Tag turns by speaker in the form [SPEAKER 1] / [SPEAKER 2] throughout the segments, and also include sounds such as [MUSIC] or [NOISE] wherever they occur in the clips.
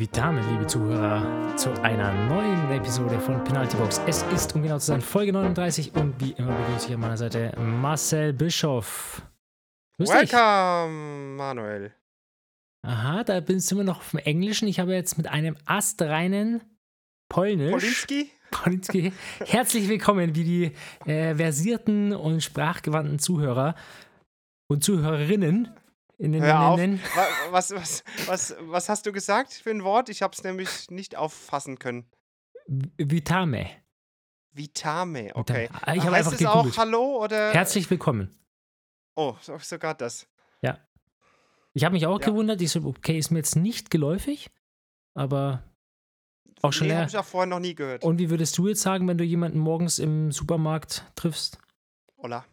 [SPEAKER 1] Vitame, liebe Zuhörer, zu einer neuen Episode von Penalty Box. Es ist, um genau zu sein, Folge 39 und wie immer begrüße ich an meiner Seite Marcel Bischoff.
[SPEAKER 2] Grüß Welcome, dich. Manuel.
[SPEAKER 1] Aha, da bist du immer noch auf dem Englischen. Ich habe jetzt mit einem astreinen Polnisch.
[SPEAKER 2] Polinski? [LAUGHS]
[SPEAKER 1] Polinski. Herzlich willkommen, wie die äh, versierten und sprachgewandten Zuhörer und Zuhörerinnen
[SPEAKER 2] in den Hör auf. Was, was, was, was hast du gesagt für ein Wort? Ich habe es nämlich nicht auffassen können.
[SPEAKER 1] Vitame.
[SPEAKER 2] Vitame, okay.
[SPEAKER 1] Vitame. Ich heißt
[SPEAKER 2] es auch Hallo oder?
[SPEAKER 1] Herzlich willkommen.
[SPEAKER 2] Oh, sogar das.
[SPEAKER 1] Ja. Ich habe mich auch ja. gewundert. Ich so, okay, ist mir jetzt nicht geläufig, aber auch schon
[SPEAKER 2] nee,
[SPEAKER 1] habe
[SPEAKER 2] ich auch vorher noch nie gehört.
[SPEAKER 1] Und wie würdest du jetzt sagen, wenn du jemanden morgens im Supermarkt triffst?
[SPEAKER 2] Hola.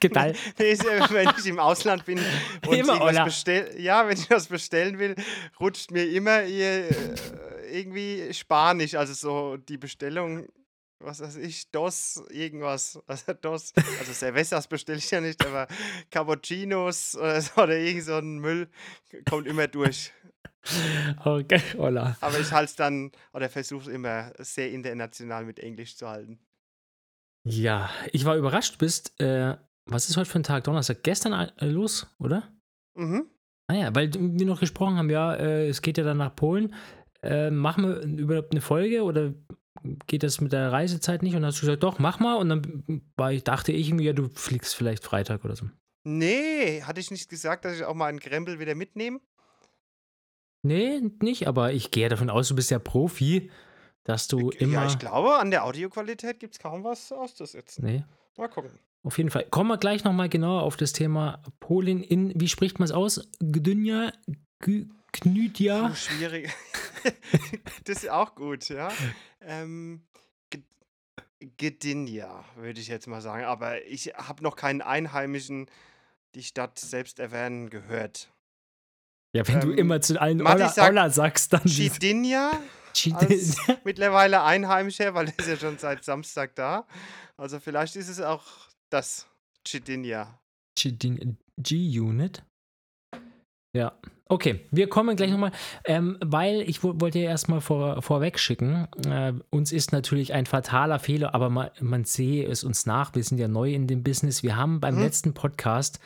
[SPEAKER 1] Geteilt. [LAUGHS]
[SPEAKER 2] nee, wenn ich im Ausland bin und immer was bestell ja, wenn ich was bestellen will, rutscht mir immer äh, irgendwie Spanisch, also so die Bestellung was weiß ich, DOS, irgendwas. Also DOS, also Cervezas bestelle ich ja nicht, aber Cappuccinos oder so oder irgend so ein Müll kommt immer durch.
[SPEAKER 1] Okay, hola.
[SPEAKER 2] Aber ich halte es dann, oder versuche es immer sehr international mit Englisch zu halten.
[SPEAKER 1] Ja, ich war überrascht, du bist äh, was ist heute für ein Tag? Donnerstag? Gestern äh, los, oder?
[SPEAKER 2] Mhm.
[SPEAKER 1] Ah ja, weil wir noch gesprochen haben, ja, äh, es geht ja dann nach Polen. Äh, machen wir überhaupt eine Folge oder geht das mit der Reisezeit nicht? Und dann hast du gesagt, doch, mach mal. Und dann war ich, dachte ich mir, ja, du fliegst vielleicht Freitag oder so.
[SPEAKER 2] Nee, hatte ich nicht gesagt, dass ich auch mal einen Krempel wieder mitnehme?
[SPEAKER 1] Nee, nicht, aber ich gehe davon aus, du bist ja Profi, dass du
[SPEAKER 2] ich,
[SPEAKER 1] immer. Ja,
[SPEAKER 2] ich glaube, an der Audioqualität gibt es kaum was auszusetzen.
[SPEAKER 1] Nee.
[SPEAKER 2] Mal gucken.
[SPEAKER 1] Auf jeden Fall. Kommen wir gleich nochmal genauer auf das Thema Polen in, wie spricht man es aus? Gdynja? Knütja?
[SPEAKER 2] Oh, schwierig. [LAUGHS] das ist auch gut, ja. Ähm, Gdynia, würde ich jetzt mal sagen. Aber ich habe noch keinen Einheimischen die Stadt selbst erwähnen gehört.
[SPEAKER 1] Ja, wenn ähm, du immer zu allen Olla, sagt, Olla sagst, dann.
[SPEAKER 2] Chidinja? [LAUGHS] mittlerweile Einheimischer, weil er ist ja schon seit Samstag da. Also vielleicht ist es auch das Chidinia.
[SPEAKER 1] G-Unit? Ja. Okay, wir kommen gleich nochmal, ähm, weil ich wollte ja erstmal vor, vorweg schicken, äh, uns ist natürlich ein fataler Fehler, aber man, man sehe es uns nach, wir sind ja neu in dem Business. Wir haben beim hm. letzten Podcast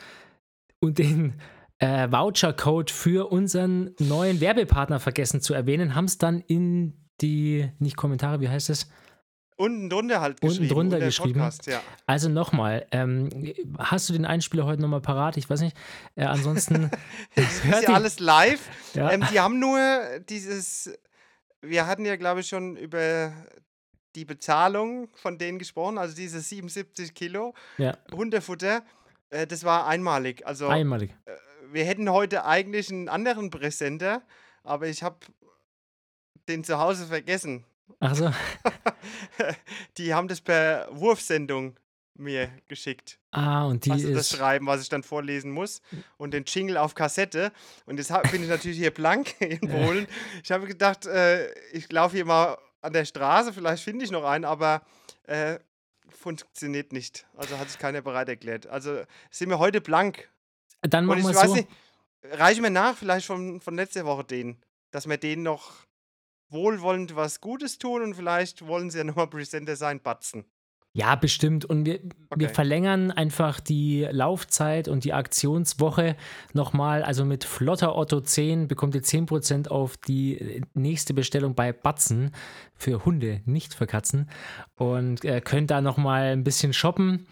[SPEAKER 1] und den äh, Voucher-Code für unseren neuen Werbepartner vergessen zu erwähnen, haben es dann in die, nicht Kommentare, wie heißt es?
[SPEAKER 2] Unten drunter halt geschrieben.
[SPEAKER 1] Unten drunter geschrieben.
[SPEAKER 2] Podcast, ja.
[SPEAKER 1] Also nochmal, ähm, hast du den Einspieler heute nochmal parat? Ich weiß nicht. Äh, ansonsten. [LAUGHS]
[SPEAKER 2] das ist ja alles live. Ja. Ähm, die haben nur dieses. Wir hatten ja, glaube ich, schon über die Bezahlung von denen gesprochen, also diese 77 Kilo
[SPEAKER 1] ja.
[SPEAKER 2] Hundefutter. Äh, das war einmalig. Also,
[SPEAKER 1] einmalig.
[SPEAKER 2] Äh, wir hätten heute eigentlich einen anderen Präsenter, aber ich habe den zu Hause vergessen.
[SPEAKER 1] Ach so. [LAUGHS]
[SPEAKER 2] die haben das per Wurfsendung mir geschickt.
[SPEAKER 1] Ah, und die
[SPEAKER 2] also das Schreiben, was ich dann vorlesen muss. Und den Jingle auf Kassette. Und jetzt bin ich natürlich hier blank [LAUGHS] in Polen. Ich habe gedacht, äh, ich laufe hier mal an der Straße, vielleicht finde ich noch einen, aber äh, funktioniert nicht. Also hat sich keiner bereit erklärt. Also sind wir heute blank.
[SPEAKER 1] Dann machen wir so. Nicht,
[SPEAKER 2] reichen wir nach, vielleicht von, von letzter Woche den, dass wir den noch wohlwollend was Gutes tun und vielleicht wollen sie ja nochmal Presenter sein, batzen.
[SPEAKER 1] Ja, bestimmt. Und wir, okay. wir verlängern einfach die Laufzeit und die Aktionswoche nochmal. Also mit Flotter Otto 10 bekommt ihr 10% auf die nächste Bestellung bei Batzen für Hunde, nicht für Katzen. Und äh, könnt da nochmal ein bisschen shoppen.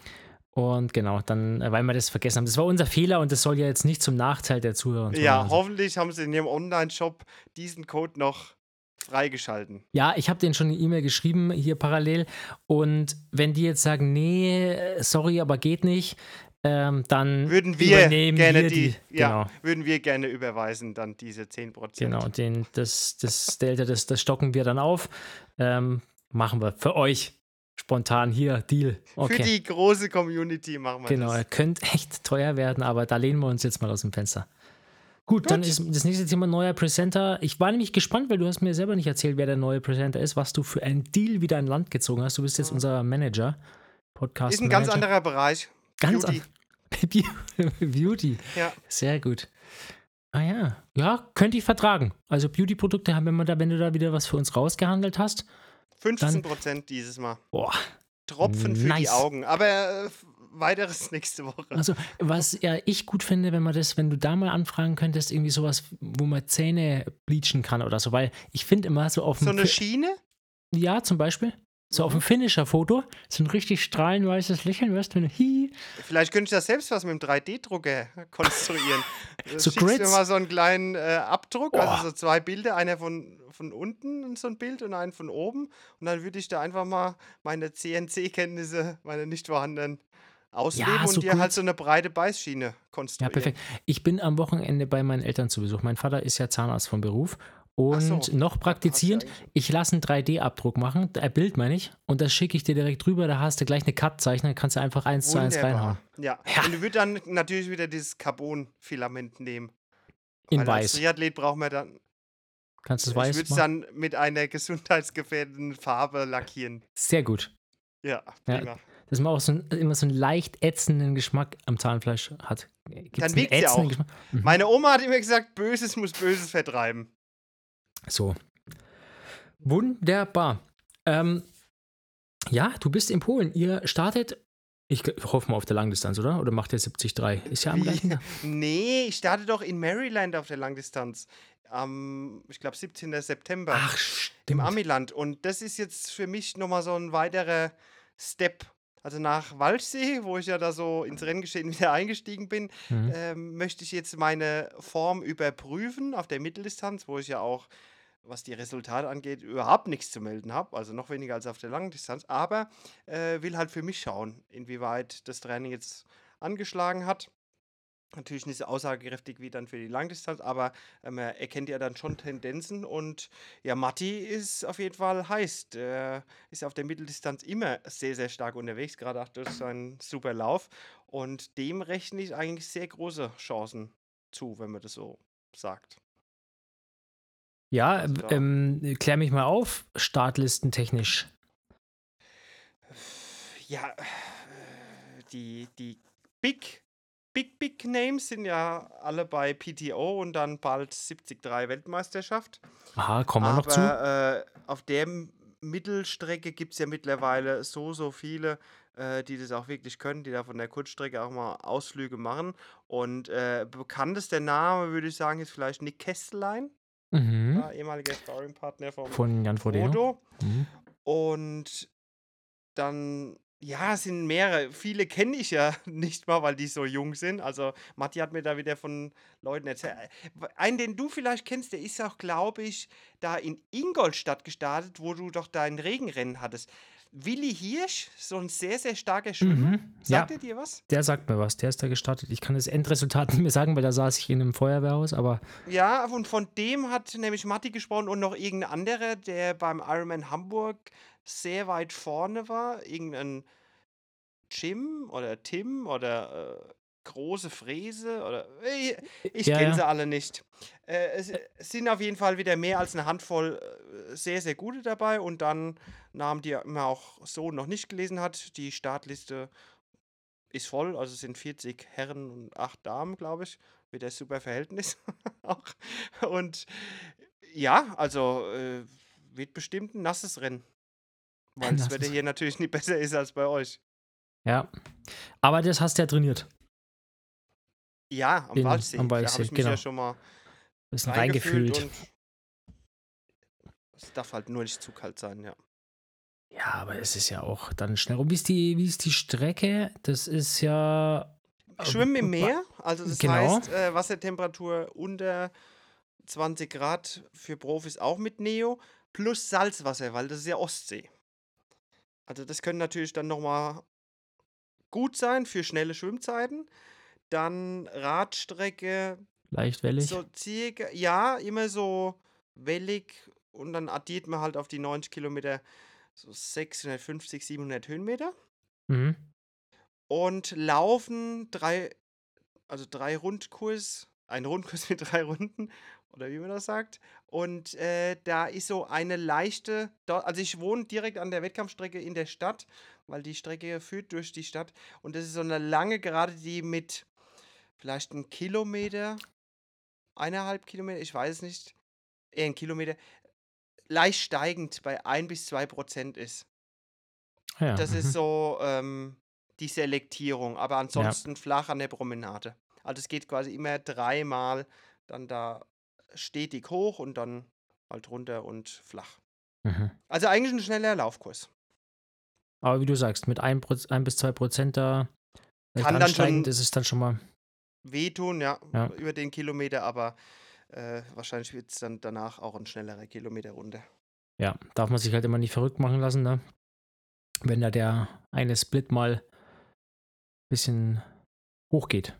[SPEAKER 1] Und genau, dann, äh, weil wir das vergessen haben. Das war unser Fehler und das soll ja jetzt nicht zum Nachteil der Zuhörer und
[SPEAKER 2] Ja, hoffentlich haben sie in ihrem Online-Shop diesen Code noch freigeschalten.
[SPEAKER 1] Ja, ich habe denen schon eine E-Mail geschrieben hier parallel. Und wenn die jetzt sagen, nee, sorry, aber geht nicht, ähm, dann
[SPEAKER 2] würden wir gerne wir die, die, ja, genau. würden wir gerne überweisen, dann diese 10%.
[SPEAKER 1] Genau, den, das, das Delta, das, das stocken wir dann auf. Ähm, machen wir für euch spontan hier, Deal.
[SPEAKER 2] Okay. Für die große Community machen wir
[SPEAKER 1] genau,
[SPEAKER 2] das.
[SPEAKER 1] Genau, könnte echt teuer werden, aber da lehnen wir uns jetzt mal aus dem Fenster. Gut, Gut, dann ist das nächste Thema neuer Presenter. Ich war nämlich gespannt, weil du hast mir selber nicht erzählt, wer der neue Presenter ist, was du für einen Deal wieder ein Land gezogen hast. Du bist jetzt unser Manager, Podcast.
[SPEAKER 2] Ist ein Manager. ganz anderer Bereich.
[SPEAKER 1] Ganz Beauty. An [LAUGHS] Beauty. Ja. Sehr gut. Ah ja. Ja, könnte ich vertragen. Also Beauty-Produkte haben wir da, wenn du da wieder was für uns rausgehandelt hast.
[SPEAKER 2] 15 Prozent dieses Mal.
[SPEAKER 1] Boah.
[SPEAKER 2] Tropfen für nice. die Augen. Aber äh, weiteres [LAUGHS] nächste Woche.
[SPEAKER 1] Also, was ja ich gut finde, wenn man das, wenn du da mal anfragen könntest, irgendwie sowas, wo man Zähne bleachen kann oder so, weil ich finde immer so auf
[SPEAKER 2] dem. So eine Schiene?
[SPEAKER 1] Ja, zum Beispiel. So mhm. auf dem Finisher-Foto, so ein richtig strahlenweißes Lächeln, weißt du, wenn Hi.
[SPEAKER 2] Vielleicht könnte ich das selbst was mit dem 3D-Drucker [LAUGHS] konstruieren. [LAUGHS] so Schickst mir mal so einen kleinen äh, Abdruck, oh. also so zwei Bilder, einer von, von unten so ein Bild und einen von oben. Und dann würde ich da einfach mal meine CNC-Kenntnisse, meine nicht vorhandenen, ausleben ja, so und dir gut. halt so eine breite Beißschiene konstruieren. Ja, perfekt.
[SPEAKER 1] Ich bin am Wochenende bei meinen Eltern zu Besuch. Mein Vater ist ja Zahnarzt vom Beruf und so. noch praktizierend, ich lasse einen 3D-Abdruck machen, ein Bild meine ich, und das schicke ich dir direkt rüber, da hast du gleich eine Cut-Zeichen, dann kannst du einfach eins Wunderbar. zu eins reinhauen.
[SPEAKER 2] Ja. ja. Und du würdest dann natürlich wieder dieses Carbon-Filament nehmen.
[SPEAKER 1] In Weil weiß.
[SPEAKER 2] Als Triathlet brauchen wir dann.
[SPEAKER 1] Kannst du es weiß
[SPEAKER 2] Ich würde es dann mit einer gesundheitsgefährdenden Farbe lackieren.
[SPEAKER 1] Sehr gut.
[SPEAKER 2] Ja, prima. Ja,
[SPEAKER 1] dass man auch so ein, immer so einen leicht ätzenden Geschmack am Zahnfleisch hat.
[SPEAKER 2] Gibt's dann wirkt ja auch. Geschmack? Mhm. Meine Oma hat immer gesagt, Böses muss Böses vertreiben.
[SPEAKER 1] So. Wunderbar. Ähm, ja, du bist in Polen. Ihr startet, ich hoffe mal auf der Langdistanz, oder? Oder macht ihr 73? Ist ja am gleichen Tag. [LAUGHS]
[SPEAKER 2] Nee, ich starte doch in Maryland auf der Langdistanz. Am, ich glaube, 17. September.
[SPEAKER 1] Ach, stimmt.
[SPEAKER 2] Im Amiland. Und das ist jetzt für mich nochmal so ein weiterer Step. Also nach Walchsee, wo ich ja da so ins Renngeschehen [LAUGHS] wieder eingestiegen bin, mhm. ähm, möchte ich jetzt meine Form überprüfen auf der Mitteldistanz, wo ich ja auch was die Resultate angeht, überhaupt nichts zu melden habe, also noch weniger als auf der langen Distanz, aber äh, will halt für mich schauen, inwieweit das Training jetzt angeschlagen hat. Natürlich nicht so aussagekräftig wie dann für die Langdistanz, aber ähm, er erkennt ja dann schon Tendenzen und ja, Matti ist auf jeden Fall heiß. Der ist auf der Mitteldistanz immer sehr, sehr stark unterwegs, gerade auch durch seinen super Lauf und dem rechne ich eigentlich sehr große Chancen zu, wenn man das so sagt.
[SPEAKER 1] Ja, also ähm, klär mich mal auf, startlistentechnisch.
[SPEAKER 2] Ja, die, die Big, Big, Big Names sind ja alle bei PTO und dann bald 73 Weltmeisterschaft.
[SPEAKER 1] Aha, kommen wir noch zu.
[SPEAKER 2] Äh, auf der Mittelstrecke gibt es ja mittlerweile so, so viele, äh, die das auch wirklich können, die da von der Kurzstrecke auch mal Ausflüge machen. Und äh, bekanntester Name, würde ich sagen, ist vielleicht Nick Kestelein.
[SPEAKER 1] Mhm.
[SPEAKER 2] Ja, ehemaliger Sparringpartner
[SPEAKER 1] von Jan Frodeno.
[SPEAKER 2] Mhm. Und dann, ja, sind mehrere. Viele kenne ich ja [LAUGHS] nicht mal, weil die so jung sind. Also, Matti hat mir da wieder von Leuten erzählt. Einen, den du vielleicht kennst, der ist auch, glaube ich, da in Ingolstadt gestartet, wo du doch dein Regenrennen hattest. Willi Hirsch, so ein sehr, sehr starker Schwimmer. Mhm. Sagt ja, er dir was?
[SPEAKER 1] Der sagt mir was, der ist da gestartet. Ich kann das Endresultat [LAUGHS] nicht mehr sagen, weil da saß ich in einem Feuerwehrhaus, aber.
[SPEAKER 2] Ja, und von dem hat nämlich Matti gesprochen und noch irgendein anderer, der beim Ironman Hamburg sehr weit vorne war. Irgendein Jim oder Tim oder äh, große Fräse oder ich, ich ja, kenne ja. sie alle nicht. Äh, es, es, sind auf jeden Fall wieder mehr als eine Handvoll äh, sehr, sehr gute dabei und dann Namen, die man auch so noch nicht gelesen hat. Die Startliste ist voll, also es sind 40 Herren und 8 Damen, glaube ich. Wieder super Verhältnis [LAUGHS] auch. Und ja, also äh, wird bestimmt ein nasses Rennen. Weil das Wetter hier natürlich nicht [LAUGHS] besser ist als bei euch.
[SPEAKER 1] Ja, aber das hast du ja trainiert.
[SPEAKER 2] Ja, am Waldsee.
[SPEAKER 1] Am Waldsee,
[SPEAKER 2] da ich mich genau. ja schon mal
[SPEAKER 1] bisschen reingefühlt.
[SPEAKER 2] Es darf halt nur nicht zu kalt sein, ja.
[SPEAKER 1] Ja, aber es ist ja auch dann schnell rum. Wie ist die, wie ist die Strecke? Das ist ja.
[SPEAKER 2] Schwimmen im Meer, also das genau. heißt äh, Wassertemperatur unter 20 Grad für Profis auch mit Neo, plus Salzwasser, weil das ist ja Ostsee. Also das können natürlich dann nochmal gut sein für schnelle Schwimmzeiten. Dann Radstrecke.
[SPEAKER 1] Leicht wellig.
[SPEAKER 2] So circa, ja, immer so wellig und dann addiert man halt auf die 90 Kilometer so 650, 700 Höhenmeter.
[SPEAKER 1] Mhm.
[SPEAKER 2] Und laufen drei, also drei Rundkurs, ein Rundkurs [LAUGHS] mit drei Runden, oder wie man das sagt. Und äh, da ist so eine leichte, also ich wohne direkt an der Wettkampfstrecke in der Stadt, weil die Strecke führt durch die Stadt. Und das ist so eine lange Gerade, die mit vielleicht einen Kilometer eineinhalb Kilometer, ich weiß es nicht, eher ein Kilometer, leicht steigend bei ein bis zwei Prozent ist.
[SPEAKER 1] Ja,
[SPEAKER 2] Das ist
[SPEAKER 1] mhm.
[SPEAKER 2] so ähm, die Selektierung, aber
[SPEAKER 1] Ja.
[SPEAKER 2] ansonsten flach an der Promenade. Also es geht quasi immer dreimal dann da stetig hoch und dann halt runter und flach.
[SPEAKER 1] Mhm.
[SPEAKER 2] Also eigentlich ein schneller Laufkurs.
[SPEAKER 1] Aber wie du sagst, mit 1, ein bis 2 Prozent da leicht
[SPEAKER 2] Kann dann schon-
[SPEAKER 1] ist es dann schon mal.
[SPEAKER 2] Wehtun, ja,
[SPEAKER 1] Ja.
[SPEAKER 2] über den Kilometer, aber äh, wahrscheinlich wird es dann danach auch ein schnellerer Kilometer runter.
[SPEAKER 1] Ja, darf man sich halt immer nicht verrückt machen lassen, ne? Wenn da der eine Split mal ein bisschen hoch geht.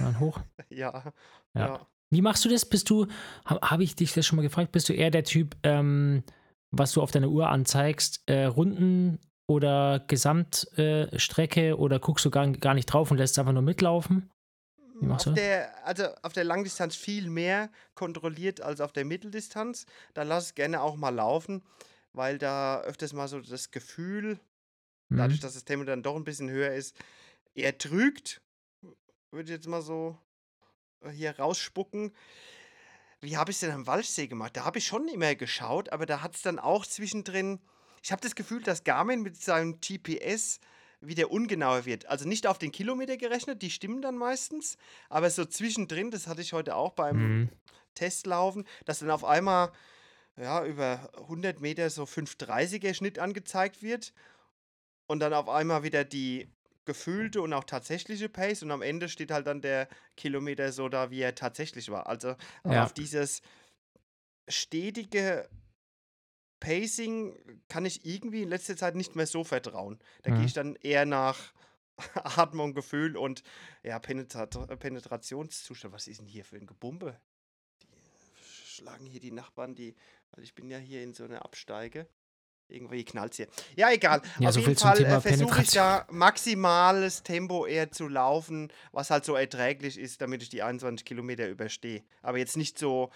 [SPEAKER 1] Man hoch. [LAUGHS]
[SPEAKER 2] Ja,
[SPEAKER 1] Ja.
[SPEAKER 2] ja.
[SPEAKER 1] Wie machst du das? Bist du, habe hab ich dich das schon mal gefragt, bist du eher der Typ, ähm, was du auf deiner Uhr anzeigst, äh, Runden oder Gesamtstrecke äh, oder guckst du gar, gar nicht drauf und lässt es einfach nur mitlaufen? Wie machst
[SPEAKER 2] Auf
[SPEAKER 1] du?
[SPEAKER 2] der, also auf der Langdistanz viel mehr kontrolliert als auf der Mitteldistanz. Da lass es gerne auch mal laufen, weil da öfters mal so das Gefühl, dadurch,
[SPEAKER 1] Mhm.
[SPEAKER 2] dass das Tempo dann doch ein bisschen höher ist, eher trügt. Würde ich jetzt mal so hier rausspucken. Wie habe ich es denn am Walchsee gemacht? Da habe ich schon immer geschaut, aber da hat es dann auch zwischendrin. Ich habe das Gefühl, dass Garmin mit seinem GPS wieder ungenauer wird. Also nicht auf den Kilometer gerechnet, die stimmen dann meistens, aber so zwischendrin, das hatte ich heute auch beim
[SPEAKER 1] Mhm.
[SPEAKER 2] Testlaufen, dass dann auf einmal ja, über 100 Meter so 530er Schnitt angezeigt wird und dann auf einmal wieder die gefühlte und auch tatsächliche Pace und am Ende steht halt dann der Kilometer so da, wie er tatsächlich war. Also
[SPEAKER 1] Ja.
[SPEAKER 2] auf dieses stetige Pacing kann ich irgendwie in letzter Zeit nicht mehr so vertrauen. Da gehe
[SPEAKER 1] Mhm.
[SPEAKER 2] ich dann eher nach [LAUGHS] Atmung, Gefühl und ja, Penetrat Penetrationszustand. Was ist denn hier für ein Gebumbe? Die schlagen hier die Nachbarn, die, weil ich bin ja hier in so einer Absteige. Irgendwie knallt hier. Ja, egal.
[SPEAKER 1] Ja,
[SPEAKER 2] Auf
[SPEAKER 1] so
[SPEAKER 2] jeden Fall äh, versuche ich da maximales Tempo eher zu laufen, was halt so erträglich ist, damit ich die 21 Kilometer überstehe. Aber jetzt nicht so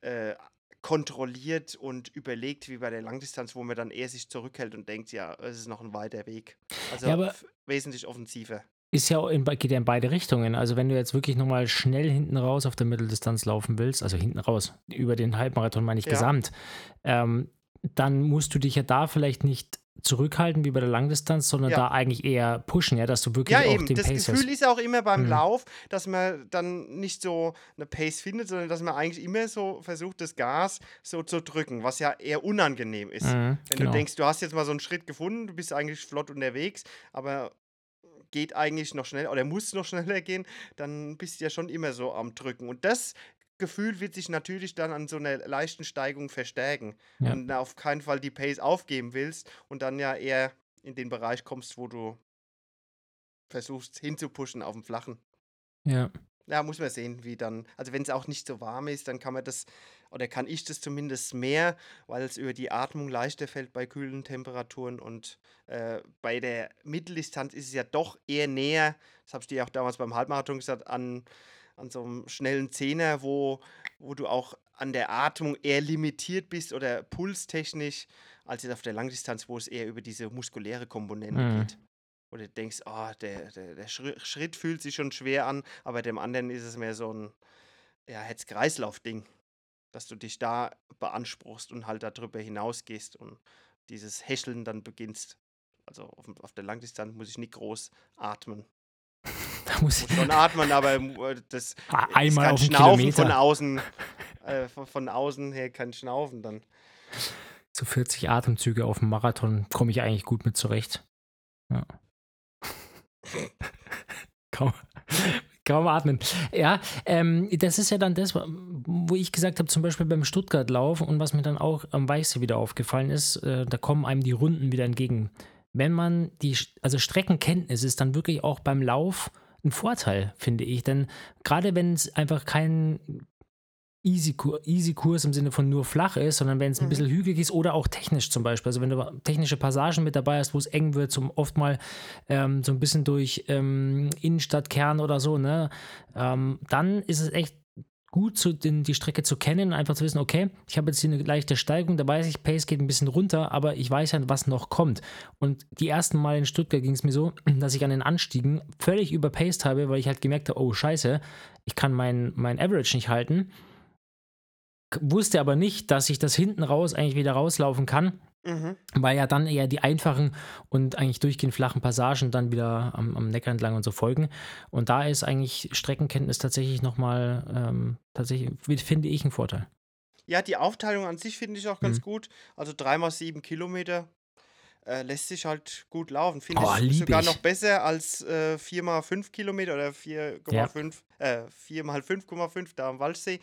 [SPEAKER 2] äh, kontrolliert und überlegt wie bei der Langdistanz, wo man dann eher sich zurückhält und denkt, ja, es ist noch ein weiter Weg. Also
[SPEAKER 1] Ja,
[SPEAKER 2] wesentlich offensiver.
[SPEAKER 1] Ist ja in, geht ja in beide Richtungen. Also wenn du jetzt wirklich nochmal schnell hinten raus auf der Mitteldistanz laufen willst, also hinten raus, über den Halbmarathon meine ich
[SPEAKER 2] Ja.
[SPEAKER 1] gesamt, ähm, dann musst du dich ja da vielleicht nicht zurückhalten wie bei der Langdistanz, sondern
[SPEAKER 2] Ja.
[SPEAKER 1] da eigentlich eher pushen, ja, dass du wirklich
[SPEAKER 2] Ja,
[SPEAKER 1] auch
[SPEAKER 2] eben.
[SPEAKER 1] den
[SPEAKER 2] Das
[SPEAKER 1] Pace
[SPEAKER 2] Gefühl
[SPEAKER 1] hast.
[SPEAKER 2] ist auch immer beim
[SPEAKER 1] Mhm.
[SPEAKER 2] Lauf, dass man dann nicht so eine Pace findet, sondern dass man eigentlich immer so versucht, das Gas so zu drücken, was ja eher unangenehm ist.
[SPEAKER 1] Mhm,
[SPEAKER 2] Wenn
[SPEAKER 1] genau.
[SPEAKER 2] du denkst, du hast jetzt mal so einen Schritt gefunden, du bist eigentlich flott unterwegs, aber geht eigentlich noch schnell oder muss noch [LAUGHS] schneller gehen, dann bist du ja schon immer so am Drücken. Und das Gefühl wird sich natürlich dann an so einer leichten Steigung verstärken.
[SPEAKER 1] Ja.
[SPEAKER 2] Und auf keinen Fall die Pace aufgeben willst und dann ja eher in den Bereich kommst, wo du versuchst hinzupushen auf dem Flachen.
[SPEAKER 1] ja.
[SPEAKER 2] Ja, muss man sehen, wie dann. Also wenn es auch nicht so warm ist, dann kann man das, oder kann ich das zumindest mehr, weil es über die Atmung leichter fällt bei kühlen Temperaturen. Und äh, bei der Mitteldistanz ist es ja doch eher näher, das habe ich dir auch damals beim Halbmarathon gesagt, an, an so einem schnellen Zehner, wo, wo du auch an der Atmung eher limitiert bist oder pulstechnisch, als jetzt auf der Langdistanz, wo es eher über diese muskuläre Komponente
[SPEAKER 1] Mhm.
[SPEAKER 2] geht. Wo du denkst, oh, der, der, der Schritt, fühlt sich schon schwer an, aber dem anderen ist es mehr so ein ja, Herz-Kreislauf-Ding, dass du dich da beanspruchst und halt darüber hinausgehst und dieses Hecheln dann beginnst. Also auf, auf der Langdistanz muss ich nicht groß atmen.
[SPEAKER 1] Da muss
[SPEAKER 2] Muss schon atmen, aber äh, das
[SPEAKER 1] Ah,
[SPEAKER 2] ist
[SPEAKER 1] einmal
[SPEAKER 2] kein
[SPEAKER 1] auf
[SPEAKER 2] Schnaufen
[SPEAKER 1] Kilometer.
[SPEAKER 2] von außen. Äh, von, von außen her kein Schnaufen dann.
[SPEAKER 1] so 40 Atemzüge auf dem Marathon komme ich eigentlich gut mit zurecht. Ja. [LAUGHS] kaum, kaum atmen. Ja, ähm, das ist ja dann das, wo ich gesagt habe, zum Beispiel beim Stuttgart-Lauf und was mir dann auch am Weichsee wieder aufgefallen ist, äh, da kommen einem die Runden wieder entgegen. Wenn man die, also Streckenkenntnis ist dann wirklich auch beim Lauf ein Vorteil, finde ich. Denn gerade wenn es einfach kein Easy-Kurs Easy -Kurs im Sinne von nur flach ist, sondern wenn es ein
[SPEAKER 2] Mhm.
[SPEAKER 1] bisschen hügelig ist oder auch technisch zum Beispiel. Also wenn du technische Passagen mit dabei hast, wo es eng wird, zum oft mal ähm, so ein bisschen durch ähm, Innenstadtkern oder so, ne, ähm, dann ist es echt gut, zu, den, die Strecke zu kennen, einfach zu wissen, okay, ich habe jetzt hier eine leichte Steigung, da weiß ich, Pace geht ein bisschen runter, aber ich weiß ja, was noch kommt. Und die ersten Mal in Stuttgart ging es mir so, [CLEARS THROAT] dass ich an den Anstiegen völlig überpaced habe, weil ich halt gemerkt habe, oh scheiße, ich kann mein, mein Average nicht halten. Wusste aber nicht, dass ich das hinten raus eigentlich wieder rauslaufen kann Mhm. Weil ja dann eher die einfachen und eigentlich durchgehend flachen Passagen dann wieder am, am Neckar entlang und so folgen. Und da ist eigentlich Streckenkenntnis tatsächlich nochmal, ähm, tatsächlich, finde ich, ein Vorteil.
[SPEAKER 2] Ja, die Aufteilung an sich finde ich auch ganz mhm. gut. Also dreimal sieben Kilometer äh, lässt sich halt gut laufen. Finde oh, ich sogar ich. noch besser als äh, 4 mal 5 Kilometer oder 4,5, ja. äh, 4 mal 5,5 da am Waldsee.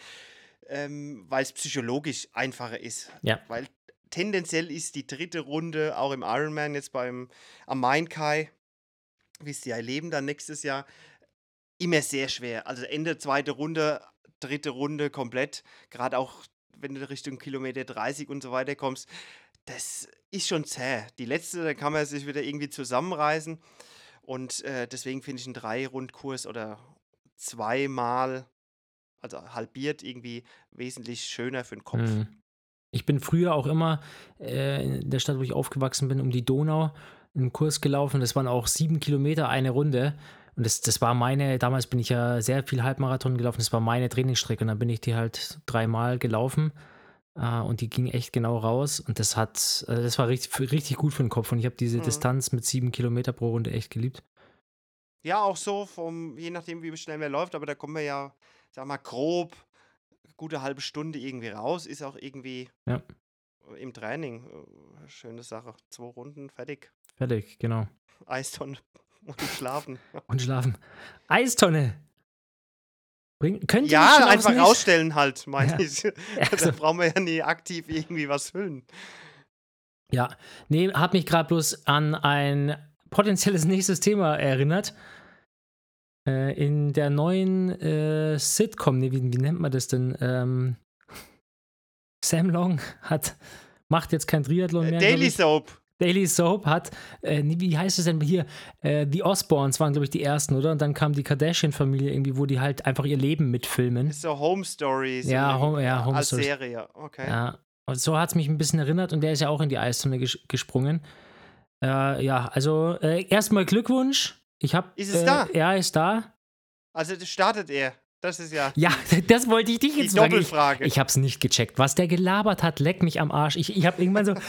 [SPEAKER 2] Ähm, weil es psychologisch einfacher ist.
[SPEAKER 1] Ja.
[SPEAKER 2] Weil tendenziell ist die dritte Runde auch im Ironman jetzt beim am Main Kai, wie sie ja erleben dann nächstes Jahr, immer sehr schwer. Also Ende zweite Runde, dritte Runde komplett, gerade auch wenn du Richtung Kilometer 30 und so weiter kommst, das ist schon zäh. Die letzte, da kann man sich wieder irgendwie zusammenreißen. Und äh, deswegen finde ich einen Drei-Rundkurs oder zweimal, also halbiert, irgendwie wesentlich schöner für den Kopf. Mhm.
[SPEAKER 1] Ich bin früher auch immer äh, in der Stadt, wo ich aufgewachsen bin, um die Donau einen Kurs gelaufen. Das waren auch sieben Kilometer eine Runde. Und das, das war meine, damals bin ich ja sehr viel Halbmarathon gelaufen, das war meine Trainingsstrecke. Und dann bin ich die halt dreimal gelaufen. Uh, und die ging echt genau raus. Und das hat, also das war richtig, richtig gut für den Kopf. Und ich habe diese mhm. Distanz mit sieben Kilometer pro Runde echt geliebt.
[SPEAKER 2] Ja, auch so, vom, je nachdem, wie schnell man läuft, aber da kommen wir ja, sag mal, grob gute halbe Stunde irgendwie raus, ist auch irgendwie
[SPEAKER 1] ja.
[SPEAKER 2] im Training. Äh, schöne Sache. Zwei Runden, fertig.
[SPEAKER 1] Fertig, genau.
[SPEAKER 2] Eistonne [LAUGHS] und schlafen.
[SPEAKER 1] und schlafen. Eistonne!
[SPEAKER 2] Bring, könnt ihr ja, einfach rausstellen halt, meine ja. ich. [LAUGHS] Also. [LAUGHS] da brauchen wir ja nie aktiv irgendwie was füllen.
[SPEAKER 1] Ja, nee, hat mich gerade bloß an ein potenzielles nächstes Thema erinnert. Äh, in der neuen äh, Sitcom, nee, wie, wie, nennt man das denn? Ähm, [LAUGHS] Sam Long hat, macht jetzt kein Triathlon mehr.
[SPEAKER 2] Daily Soap.
[SPEAKER 1] Daily Soap hat, äh, wie heißt es denn hier? Äh, die Osborns waren, glaube ich, die ersten, oder? Und dann kam die Kardashian-Familie irgendwie, wo die halt einfach ihr Leben mitfilmen.
[SPEAKER 2] So Home Stories.
[SPEAKER 1] Ja, home, ja, Home
[SPEAKER 2] als
[SPEAKER 1] Stories.
[SPEAKER 2] Serie, okay.
[SPEAKER 1] Ja, und so hat es mich ein bisschen erinnert und der ist ja auch in die Eistonne ges gesprungen. Äh, ja, also äh, erstmal Glückwunsch ich habe.
[SPEAKER 2] Ist es äh, da?
[SPEAKER 1] Er ist da.
[SPEAKER 2] Also startet er. Das ist ja.
[SPEAKER 1] Ja, [LAUGHS] das wollte ich dich jetzt
[SPEAKER 2] die Doppelfrage.
[SPEAKER 1] Ich, ich habe es nicht gecheckt. Was der gelabert hat, leck mich am Arsch. Ich, ich habe irgendwann so. [LAUGHS]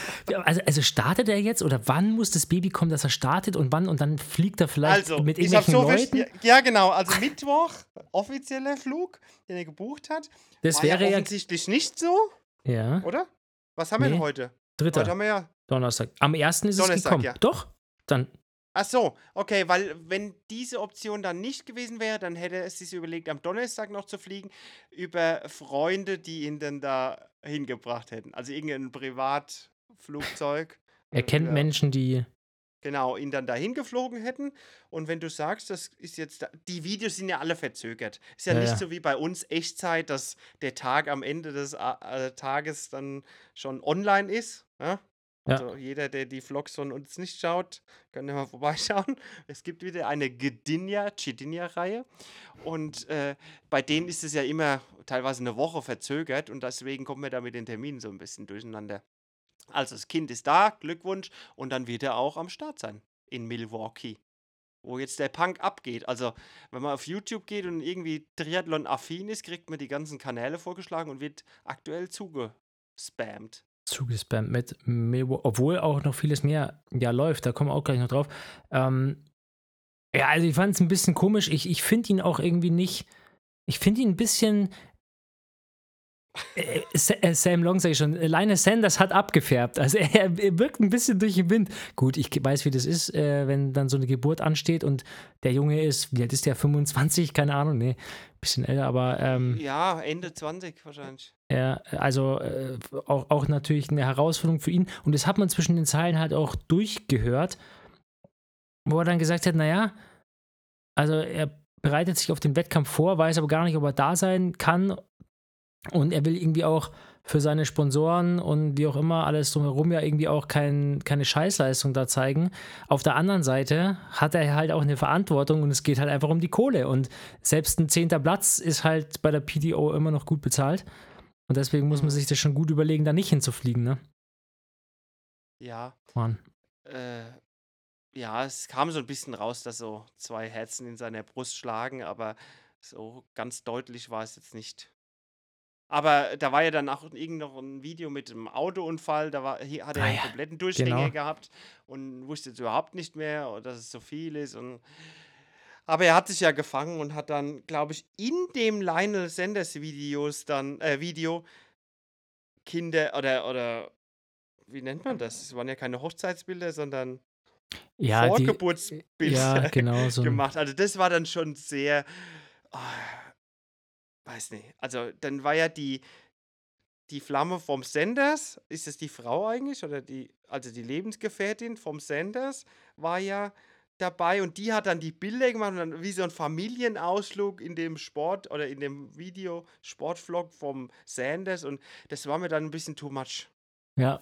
[SPEAKER 1] Also, also startet er jetzt oder wann muss das Baby kommen, dass er startet und wann und dann fliegt er vielleicht also, mit irgendwelchen so Leuten?
[SPEAKER 2] Ja, genau. Also Mittwoch, offizieller Flug, den er gebucht hat.
[SPEAKER 1] Das wäre
[SPEAKER 2] ja offensichtlich nicht so.
[SPEAKER 1] Ja.
[SPEAKER 2] Oder? Was haben nee. wir denn heute?
[SPEAKER 1] Dritter.
[SPEAKER 2] Heute haben wir ja.
[SPEAKER 1] Donnerstag. Am ersten ist Donnerstag, es gekommen.
[SPEAKER 2] Ja.
[SPEAKER 1] Doch? Dann
[SPEAKER 2] Ach so, okay, weil wenn diese Option dann nicht gewesen wäre, dann hätte es sich überlegt, am Donnerstag noch zu fliegen über Freunde, die ihn dann da hingebracht hätten. Also irgendein Privatflugzeug. [LAUGHS]
[SPEAKER 1] Er kennt Menschen, die.
[SPEAKER 2] Genau, ihn dann dahin geflogen hätten. Und wenn du sagst, das ist jetzt. Da, die Videos sind ja alle verzögert. Ist ja, ja nicht ja. so wie bei uns Echtzeit, dass der Tag am Ende des äh, Tages dann schon online ist. Ja? Also ja. jeder, der die Vlogs von uns nicht schaut, kann ja mal [LAUGHS] vorbeischauen. Es gibt wieder eine Gdynia, Chedinia-Reihe. Und äh, bei denen ist es ja immer teilweise eine Woche verzögert und deswegen kommen wir da mit den Terminen so ein bisschen durcheinander. Also das Kind ist da, Glückwunsch. Und dann wird er auch am Start sein in Milwaukee wo jetzt der Punk abgeht. Also, wenn man auf YouTube geht und irgendwie Triathlon-affin ist, kriegt man die ganzen Kanäle vorgeschlagen und wird aktuell zugespammt
[SPEAKER 1] zugespammt mit, obwohl auch noch vieles mehr ja läuft, da kommen wir auch gleich noch drauf. Ähm, ja, also ich fand es ein bisschen komisch. Ich, ich finde ihn auch irgendwie nicht, ich finde ihn ein bisschen, äh, äh, Sam Long sage ich schon, Linus Sanders hat abgefärbt. Also er, [LAUGHS] er, wirkt ein bisschen durch den Wind. Gut, ich weiß, wie das ist, äh, wenn dann so eine Geburt ansteht und der Junge ist, wie alt ist der, 25? Keine Ahnung, nee, bisschen älter, aber. Ähm,
[SPEAKER 2] ja, Ende 20 wahrscheinlich.
[SPEAKER 1] Ja, also äh, auch, auch natürlich eine Herausforderung für ihn. Und das hat man zwischen den Zeilen halt auch durchgehört, wo er dann gesagt hat: Naja, also er bereitet sich auf den Wettkampf vor, weiß aber gar nicht, ob er da sein kann Und er will irgendwie auch für seine Sponsoren und wie auch immer alles drumherum ja irgendwie auch kein, keine Scheißleistung da zeigen. Auf der anderen Seite hat er halt auch eine Verantwortung und es geht halt einfach um die Kohle. Und selbst ein zehnter Platz ist halt bei der PTO immer noch gut bezahlt. Und deswegen muss man mhm. sich das schon gut überlegen, da nicht hinzufliegen, ne?
[SPEAKER 2] Ja.
[SPEAKER 1] Mann.
[SPEAKER 2] Äh, ja, es kam so ein bisschen raus, dass so zwei Herzen in seiner Brust schlagen, aber so ganz deutlich war es jetzt nicht. Aber da war ja dann auch irgendein Video mit einem Autounfall, da war, hier hat er ah, einen kompletten Durchhänger genau. gehabt und wusste jetzt überhaupt nicht mehr, dass es so viel ist. Und aber er hat sich ja gefangen und hat dann, glaube ich, in dem Lionel Sanders Videos dann, äh, Video Kinder oder, oder wie nennt man das? Es waren ja keine Hochzeitsbilder, sondern
[SPEAKER 1] ja,
[SPEAKER 2] Vorgeburtsbilder
[SPEAKER 1] ja, genau,
[SPEAKER 2] so [LAUGHS] gemacht. Also das war dann schon sehr, oh, weiß nicht. Also dann war ja die, die Flamme vom Sanders, ist es die Frau eigentlich oder die, also die Lebensgefährtin vom Sanders war ja dabei und die hat dann die Bilder gemacht und dann wie so ein Familienausflug in dem Sport oder in dem Video Sportvlog vom Sanders und das war mir dann ein bisschen too much.
[SPEAKER 1] Ja,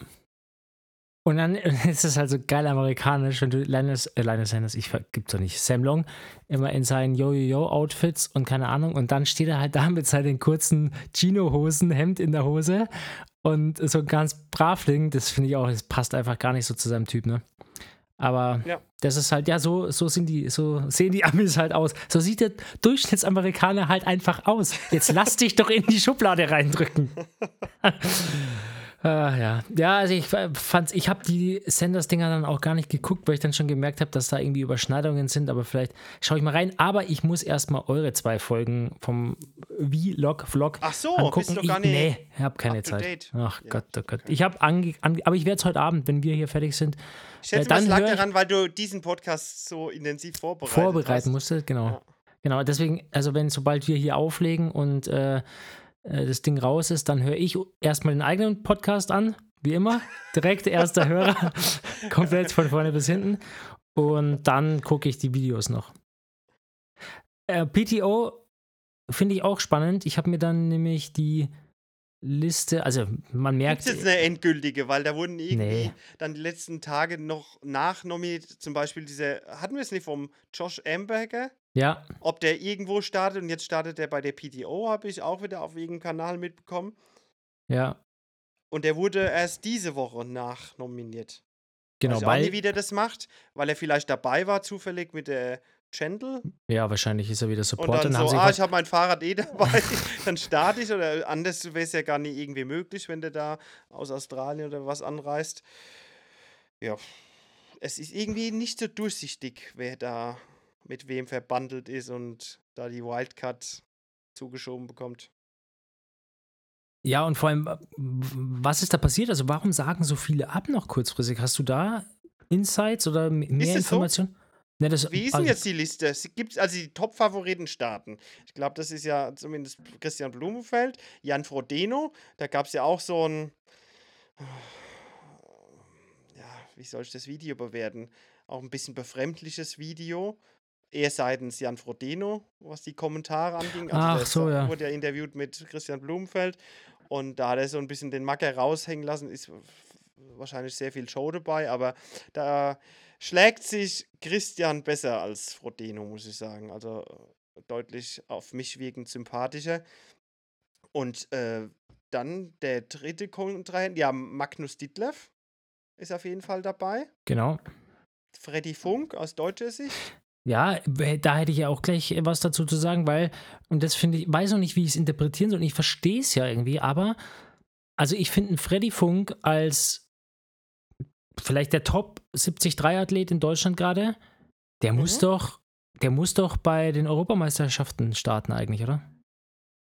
[SPEAKER 1] und dann [LAUGHS] ist es halt so geil amerikanisch, wenn du Linus, äh, Linus Sanders, ich gibt's doch nicht, Sam Long, immer in seinen Yo-Yo-Yo-Outfits und keine Ahnung. Und dann steht er halt da mit seinen kurzen Chino-Hosen, Hemd in der Hose und so ein ganz Bravling. Das finde ich auch, das passt einfach gar nicht so zu seinem Typ, ne? Aber ja. das ist halt, ja, so, so sind die, so sehen die Amis halt aus. So sieht der Durchschnittsamerikaner halt einfach aus. Jetzt lass dich doch in die Schublade reindrücken. [LAUGHS] Ah, ja. Ja, also ich fand's, ich habe die Sanders-Dinger dann auch gar nicht geguckt, weil ich dann schon gemerkt habe, dass da irgendwie Überschneidungen sind, aber vielleicht schaue ich mal rein. Aber ich muss erstmal eure zwei Folgen vom Vlog-Vlog
[SPEAKER 2] Ach so,
[SPEAKER 1] angucken.
[SPEAKER 2] Bist du gar nicht
[SPEAKER 1] ich, nee, ich habe keine Zeit. Ach ja. Gott, oh Gott. Ich habe ange, ange, aber ich werde es heute Abend, wenn wir hier fertig sind.
[SPEAKER 2] Ich schätze, dann lag daran, weil du diesen Podcast so intensiv vorbereitet
[SPEAKER 1] vorbereiten hast. musste, genau. Ja. Genau, deswegen, also wenn sobald wir hier auflegen und äh, äh, das Ding raus ist, dann höre ich erstmal den eigenen Podcast an, wie immer. Direkt erster [LAUGHS] Hörer, komplett von vorne bis hinten. Und dann gucke ich die Videos noch. Äh, PTO finde ich auch spannend. Ich habe mir dann nämlich die Liste, also man merkt.
[SPEAKER 2] Gibt jetzt eine endgültige, weil da wurden irgendwie nee. dann die letzten Tage noch nachnominiert, zum Beispiel diese, hatten wir es nicht vom Josh Amberger?
[SPEAKER 1] Ja.
[SPEAKER 2] Ob der irgendwo startet und jetzt startet der bei der PTO, habe ich auch wieder auf irgendeinem Kanal mitbekommen.
[SPEAKER 1] Ja.
[SPEAKER 2] Und der wurde erst diese Woche nachnominiert.
[SPEAKER 1] Genau,
[SPEAKER 2] weil. Ich weiß nicht, wie der das macht, weil er vielleicht dabei war, zufällig mit der Chandel.
[SPEAKER 1] Ja, wahrscheinlich ist er wieder Support.
[SPEAKER 2] Und dann, so, ah, ich habe mein Fahrrad eh [LAUGHS] dabei, dann starte ich. Oder anders wäre es ja gar nicht irgendwie möglich, wenn der da aus Australien oder was anreist. Ja, es ist irgendwie nicht so durchsichtig, wer da mit wem verbandelt ist und da die Wildcard zugeschoben bekommt.
[SPEAKER 1] Ja, und vor allem, was ist da passiert? Also, warum sagen so viele ab noch kurzfristig? Hast du da Insights oder mehr Informationen? So?
[SPEAKER 2] Ne, das, Wie ist denn also, jetzt die Liste? Es gibt also die Top-Favoriten starten. Ich glaube, das ist ja zumindest Christian Blumenfeld, Jan Frodeno. Da gab es ja auch so ein. Ja, wie soll ich das Video bewerten? Auch ein bisschen befremdliches Video eher seitens Jan Frodeno, was die Kommentare anging.
[SPEAKER 1] Also Ach so, ja.
[SPEAKER 2] wurde ja interviewt mit Christian Blumenfeld und da hat er so ein bisschen den Macker raushängen lassen. Ist wahrscheinlich sehr viel Show dabei, aber da schlägt sich Christian besser als Frodeno, muss ich sagen. Also deutlich auf mich wirkend sympathischer. Und äh, dann der dritte Kontrahent, ja, Magnus Ditlev ist auf jeden Fall dabei.
[SPEAKER 1] Genau.
[SPEAKER 2] Freddy Funk aus deutscher Sicht.
[SPEAKER 1] Ja, da hätte ich ja auch gleich was dazu zu sagen, weil, und das finde ich, weiß noch nicht, wie ich es interpretieren soll, und ich verstehe es ja irgendwie, aber, also ich finde Freddy Funk als vielleicht der Top 73-Athlet in Deutschland gerade, der mhm. muss doch, der muss doch bei den Europameisterschaften starten eigentlich, oder?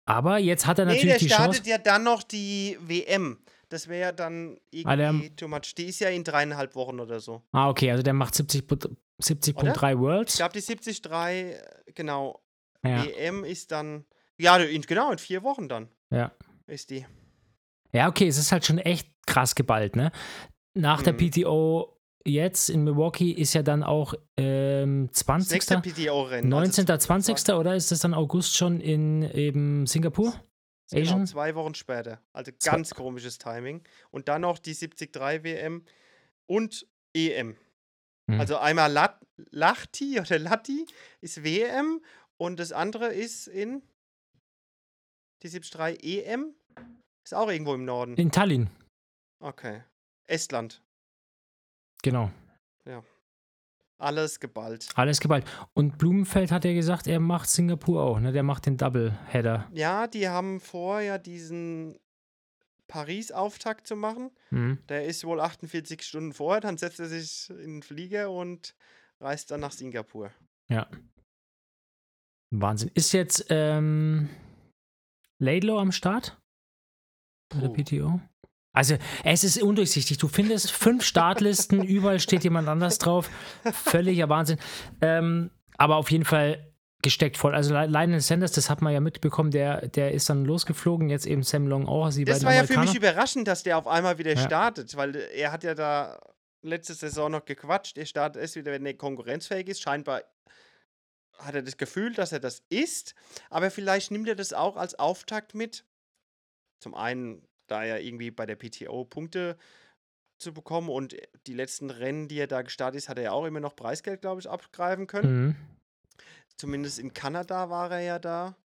[SPEAKER 1] Aber jetzt hat er natürlich nee, der die Chance.
[SPEAKER 2] startet ja dann noch die WM. Das wäre ja dann ah, irgendwie ah, too much. Die ist ja in dreieinhalb Wochen oder so.
[SPEAKER 1] Ah, okay, also der macht 70.3 70 Worlds.
[SPEAKER 2] Ich glaube, die 73, genau. Ja. EM ist dann, ja, in, genau, in vier Wochen dann.
[SPEAKER 1] Ja.
[SPEAKER 2] Ist die.
[SPEAKER 1] Ja, okay, es ist halt schon echt krass geballt, ne? Nach mhm. der PTO jetzt in Milwaukee ist ja dann auch ähm, 20.
[SPEAKER 2] PTO-Rennen.
[SPEAKER 1] 19. Also 20. oder ist das dann August schon in eben Singapur?
[SPEAKER 2] Genau, Asian? Genau, zwei Wochen später. Also ganz zwei. komisches Timing. Und dann noch die 73 WM und EM. Hm. Also einmal Lat Lachti oder Latti ist WM und das andere ist in die 73 EM. Ist auch irgendwo im Norden.
[SPEAKER 1] In Tallinn.
[SPEAKER 2] Okay. Estland.
[SPEAKER 1] Genau.
[SPEAKER 2] Ja. Alles geballt.
[SPEAKER 1] Alles geballt. Und Blumenfeld hat ja gesagt, er macht Singapur auch, ne? Der macht den Double-Header.
[SPEAKER 2] Ja, die haben vor, ja diesen Paris-Auftakt zu machen. Mhm. Der ist wohl 48 Stunden vorher, dann setzt er sich in den Flieger und reist dann nach Singapur.
[SPEAKER 1] Ja. Wahnsinn. Ist jetzt ähm, Laidlow am Start? Bei der PTO? Also, es ist undurchsichtig. Du findest fünf Startlisten, [LAUGHS] überall steht jemand anders drauf. Völliger Wahnsinn. Ähm, aber auf jeden Fall gesteckt voll. Also Lionel Sanders, das hat man ja mitbekommen, der, der ist dann losgeflogen, jetzt eben Sam Long auch. Sie
[SPEAKER 2] das war ja für mich überraschend, dass der auf einmal wieder ja. startet, weil er hat ja da letzte Saison noch gequatscht, er startet erst wieder, wenn er konkurrenzfähig ist. Scheinbar hat er das Gefühl, dass er das ist, aber vielleicht nimmt er das auch als Auftakt mit. Zum einen da ja irgendwie bei der PTO Punkte zu bekommen und die letzten Rennen, die er da gestartet ist, hat er ja auch immer noch Preisgeld, glaube ich, abgreifen können. Mhm. Zumindest in Kanada war er ja da,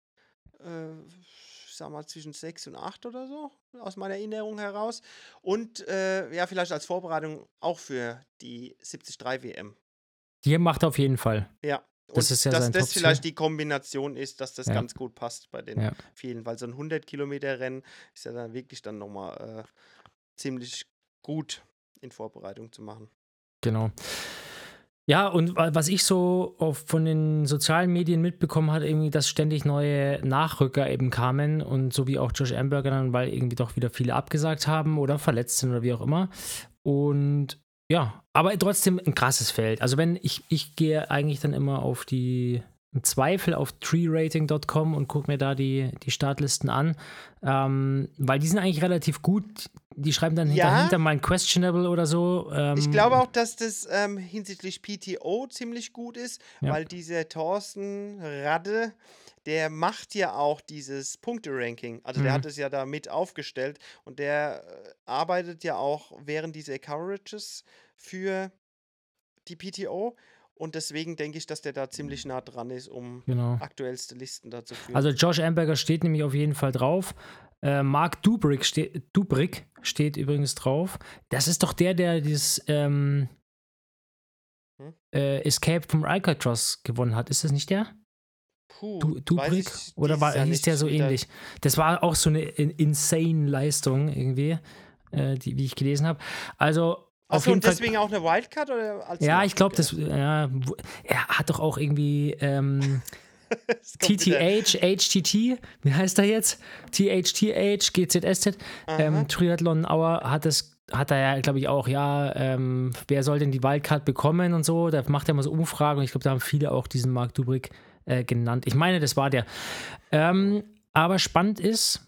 [SPEAKER 2] äh, ich sag mal, zwischen 6 und 8 oder so, aus meiner Erinnerung heraus. Und äh, ja, vielleicht als Vorbereitung auch für die 73 WM.
[SPEAKER 1] Die macht auf jeden Fall.
[SPEAKER 2] Ja, das ist ja dass das vielleicht die Kombination ist, dass das ja. ganz gut passt bei den ja. vielen, weil so ein 100 Kilometer Rennen ist ja dann wirklich dann nochmal äh, ziemlich gut in Vorbereitung zu machen.
[SPEAKER 1] Genau. Ja, und was ich so von den sozialen Medien mitbekommen habe, irgendwie, dass ständig neue Nachrücker eben kamen und so wie auch Josh Amberger dann, weil irgendwie doch wieder viele abgesagt haben oder verletzt sind oder wie auch immer. Und ja, aber trotzdem ein krasses Feld. Also wenn ich, ich gehe eigentlich dann immer auf die im Zweifel auf treerating.com und gucke mir da die, die Startlisten an, ähm, weil die sind eigentlich relativ gut. Die schreiben dann ja. dahinter mal ein Questionable oder so.
[SPEAKER 2] Ähm, ich glaube auch, dass das ähm, hinsichtlich PTO ziemlich gut ist, ja. weil dieser Thorsten Radde, der macht ja auch dieses Punkte-Ranking. Also der mhm. hat es ja da mit aufgestellt und der äh, arbeitet ja auch während dieser Coverages für die PTO. Und deswegen denke ich, dass der da ziemlich nah dran ist, um genau. aktuellste Listen dazu zu führen.
[SPEAKER 1] Also Josh Amberger steht nämlich auf jeden Fall drauf. Äh, Mark Dubrick, ste Dubrick steht übrigens drauf. Das ist doch der, der dieses ähm, hm? äh, Escape from Alcatraz gewonnen hat. Ist das nicht der? Puh, du, Dubrick? Oder war, hieß der so ähnlich? Das war auch so eine insane Leistung irgendwie, äh, die, wie ich gelesen habe. Also
[SPEAKER 2] Achso, und deswegen Fall, auch eine Wildcard? Oder
[SPEAKER 1] ja, ich glaube, das. Ja, er hat doch auch irgendwie. Ähm, [LAUGHS] TTH, HTT, wie heißt er jetzt? THTH, GZSZ. Ähm, Triathlon Hour hat das hat er ja, glaube ich, auch, ja, ähm, wer soll denn die Wildcard bekommen und so. Da macht er immer so Umfragen und ich glaube, da haben viele auch diesen Mark Dubrick äh, genannt. Ich meine, das war der. Ähm, aber spannend ist,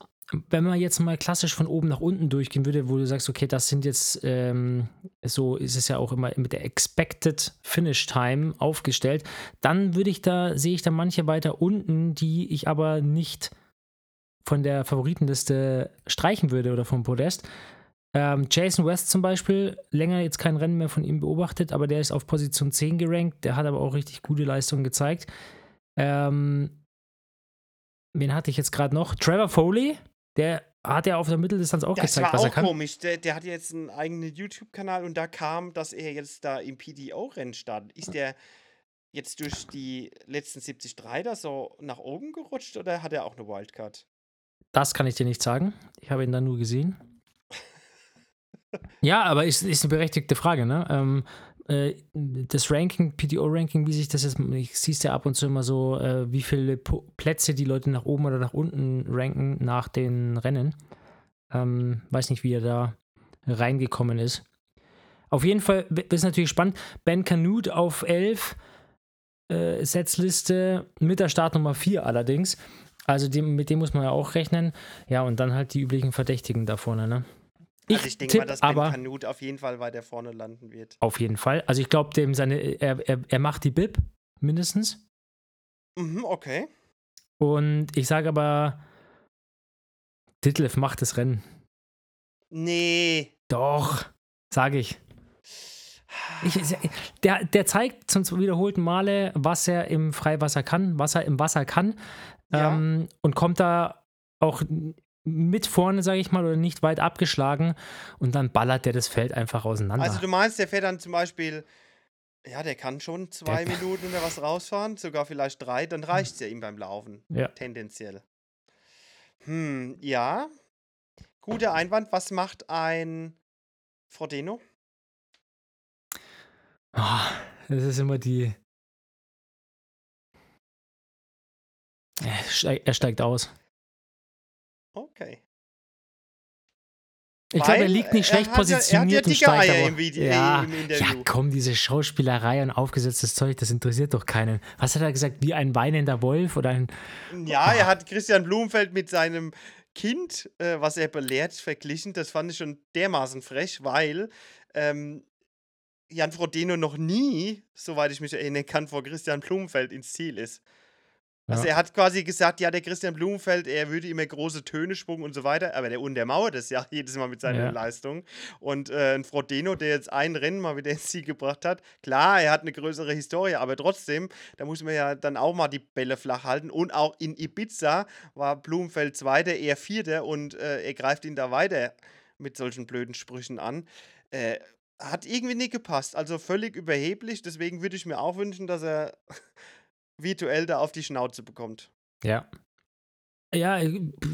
[SPEAKER 1] wenn man jetzt mal klassisch von oben nach unten durchgehen würde, wo du sagst, okay, das sind jetzt, ähm, so ist es ja auch immer mit der Expected Finish Time aufgestellt, dann würde ich da, sehe ich da manche weiter unten, die ich aber nicht von der Favoritenliste streichen würde oder vom Podest. Ähm, Jason West zum Beispiel, länger jetzt kein Rennen mehr von ihm beobachtet, aber der ist auf Position 10 gerankt, der hat aber auch richtig gute Leistungen gezeigt. Ähm, wen hatte ich jetzt gerade noch? Trevor Foley, der hat ja auf der Mitteldistanz auch das gezeigt, was er kann.
[SPEAKER 2] Das war auch komisch. Der, der hat jetzt einen eigenen YouTube-Kanal und da kam, dass er jetzt da im PDO-Rennen startet. Ist der jetzt durch die letzten 73 da so nach oben gerutscht oder hat er auch eine Wildcard?
[SPEAKER 1] Das kann ich dir nicht sagen. Ich habe ihn dann nur gesehen. ja, aber ist, ist eine berechtigte Frage, ne? Ähm, äh, das Ranking, PTO-Ranking, wie sich das jetzt, ich siehst ja ab und zu immer so, äh, wie viele po Plätze die Leute nach oben oder nach unten ranken nach den Rennen. Ähm, weiß nicht, wie er da reingekommen ist. Auf jeden Fall ist natürlich spannend. Ben Canute auf 11, äh, Setzliste mit der Startnummer 4 allerdings. Also dem, mit dem muss man ja auch rechnen. Ja, und dann halt die üblichen Verdächtigen da vorne, ne?
[SPEAKER 2] Also ich denke mal, dass Ben aber, Kanut auf jeden Fall weiter vorne landen wird.
[SPEAKER 1] Auf jeden Fall. Also ich glaube, dem seine, er, er, er macht die Bib mindestens.
[SPEAKER 2] Mhm, okay.
[SPEAKER 1] Und ich sage aber, Ditlev macht das Rennen.
[SPEAKER 2] Nee.
[SPEAKER 1] Doch, sage ich. ich. der, der zeigt zum wiederholten Male, was er im Freiwasser kann, was er im Wasser kann. Ja. Ähm, und kommt da auch mit vorne, sage ich mal, oder nicht weit abgeschlagen. Und dann ballert der das Feld einfach auseinander.
[SPEAKER 2] Also du meinst, der fährt dann zum Beispiel ja, der kann schon zwei der Minuten oder was rausfahren, sogar vielleicht drei, dann reicht es ja ihm beim Laufen.
[SPEAKER 1] Ja.
[SPEAKER 2] Tendenziell. Hm, ja. Guter Einwand. Was macht ein Frodeno?
[SPEAKER 1] Oh, das ist immer die. Er steigt aus.
[SPEAKER 2] Okay.
[SPEAKER 1] Ich glaube, er liegt nicht schlecht positioniert
[SPEAKER 2] ja,
[SPEAKER 1] und steigt
[SPEAKER 2] aber, im Video, ja, im
[SPEAKER 1] ja, komm, diese Schauspielerei und aufgesetztes Zeug, das interessiert doch keinen. Was hat er gesagt? Wie ein weinender Wolf oder ein.
[SPEAKER 2] Ja, oh. er hat Christian Blumenfeld mit seinem Kind, äh, was er belehrt, verglichen. Das fand ich schon dermaßen frech, weil ähm, Jan Frodeno noch nie, soweit ich mich erinnern kann, vor Christian Blumenfeld ins Ziel ist. Also er hat quasi gesagt, ja, der Christian Blumenfeld, er würde immer große Töne spucken und so weiter, aber der untermauert das ja [LAUGHS] jedes Mal mit seiner ja. Leistung. Und äh, ein Frodeno, der jetzt ein Rennen mal wieder ins Ziel gebracht hat, klar, er hat eine größere Historie, aber trotzdem, da muss man ja dann auch mal die Bälle flach halten. Und auch in Ibiza war Blumenfeld Zweiter, er Vierter und äh, er greift ihn da weiter mit solchen blöden Sprüchen an. Äh, hat irgendwie nicht gepasst, also völlig überheblich. Deswegen würde ich mir auch wünschen, dass er virtuell da auf die Schnauze bekommt.
[SPEAKER 1] Ja. Ja,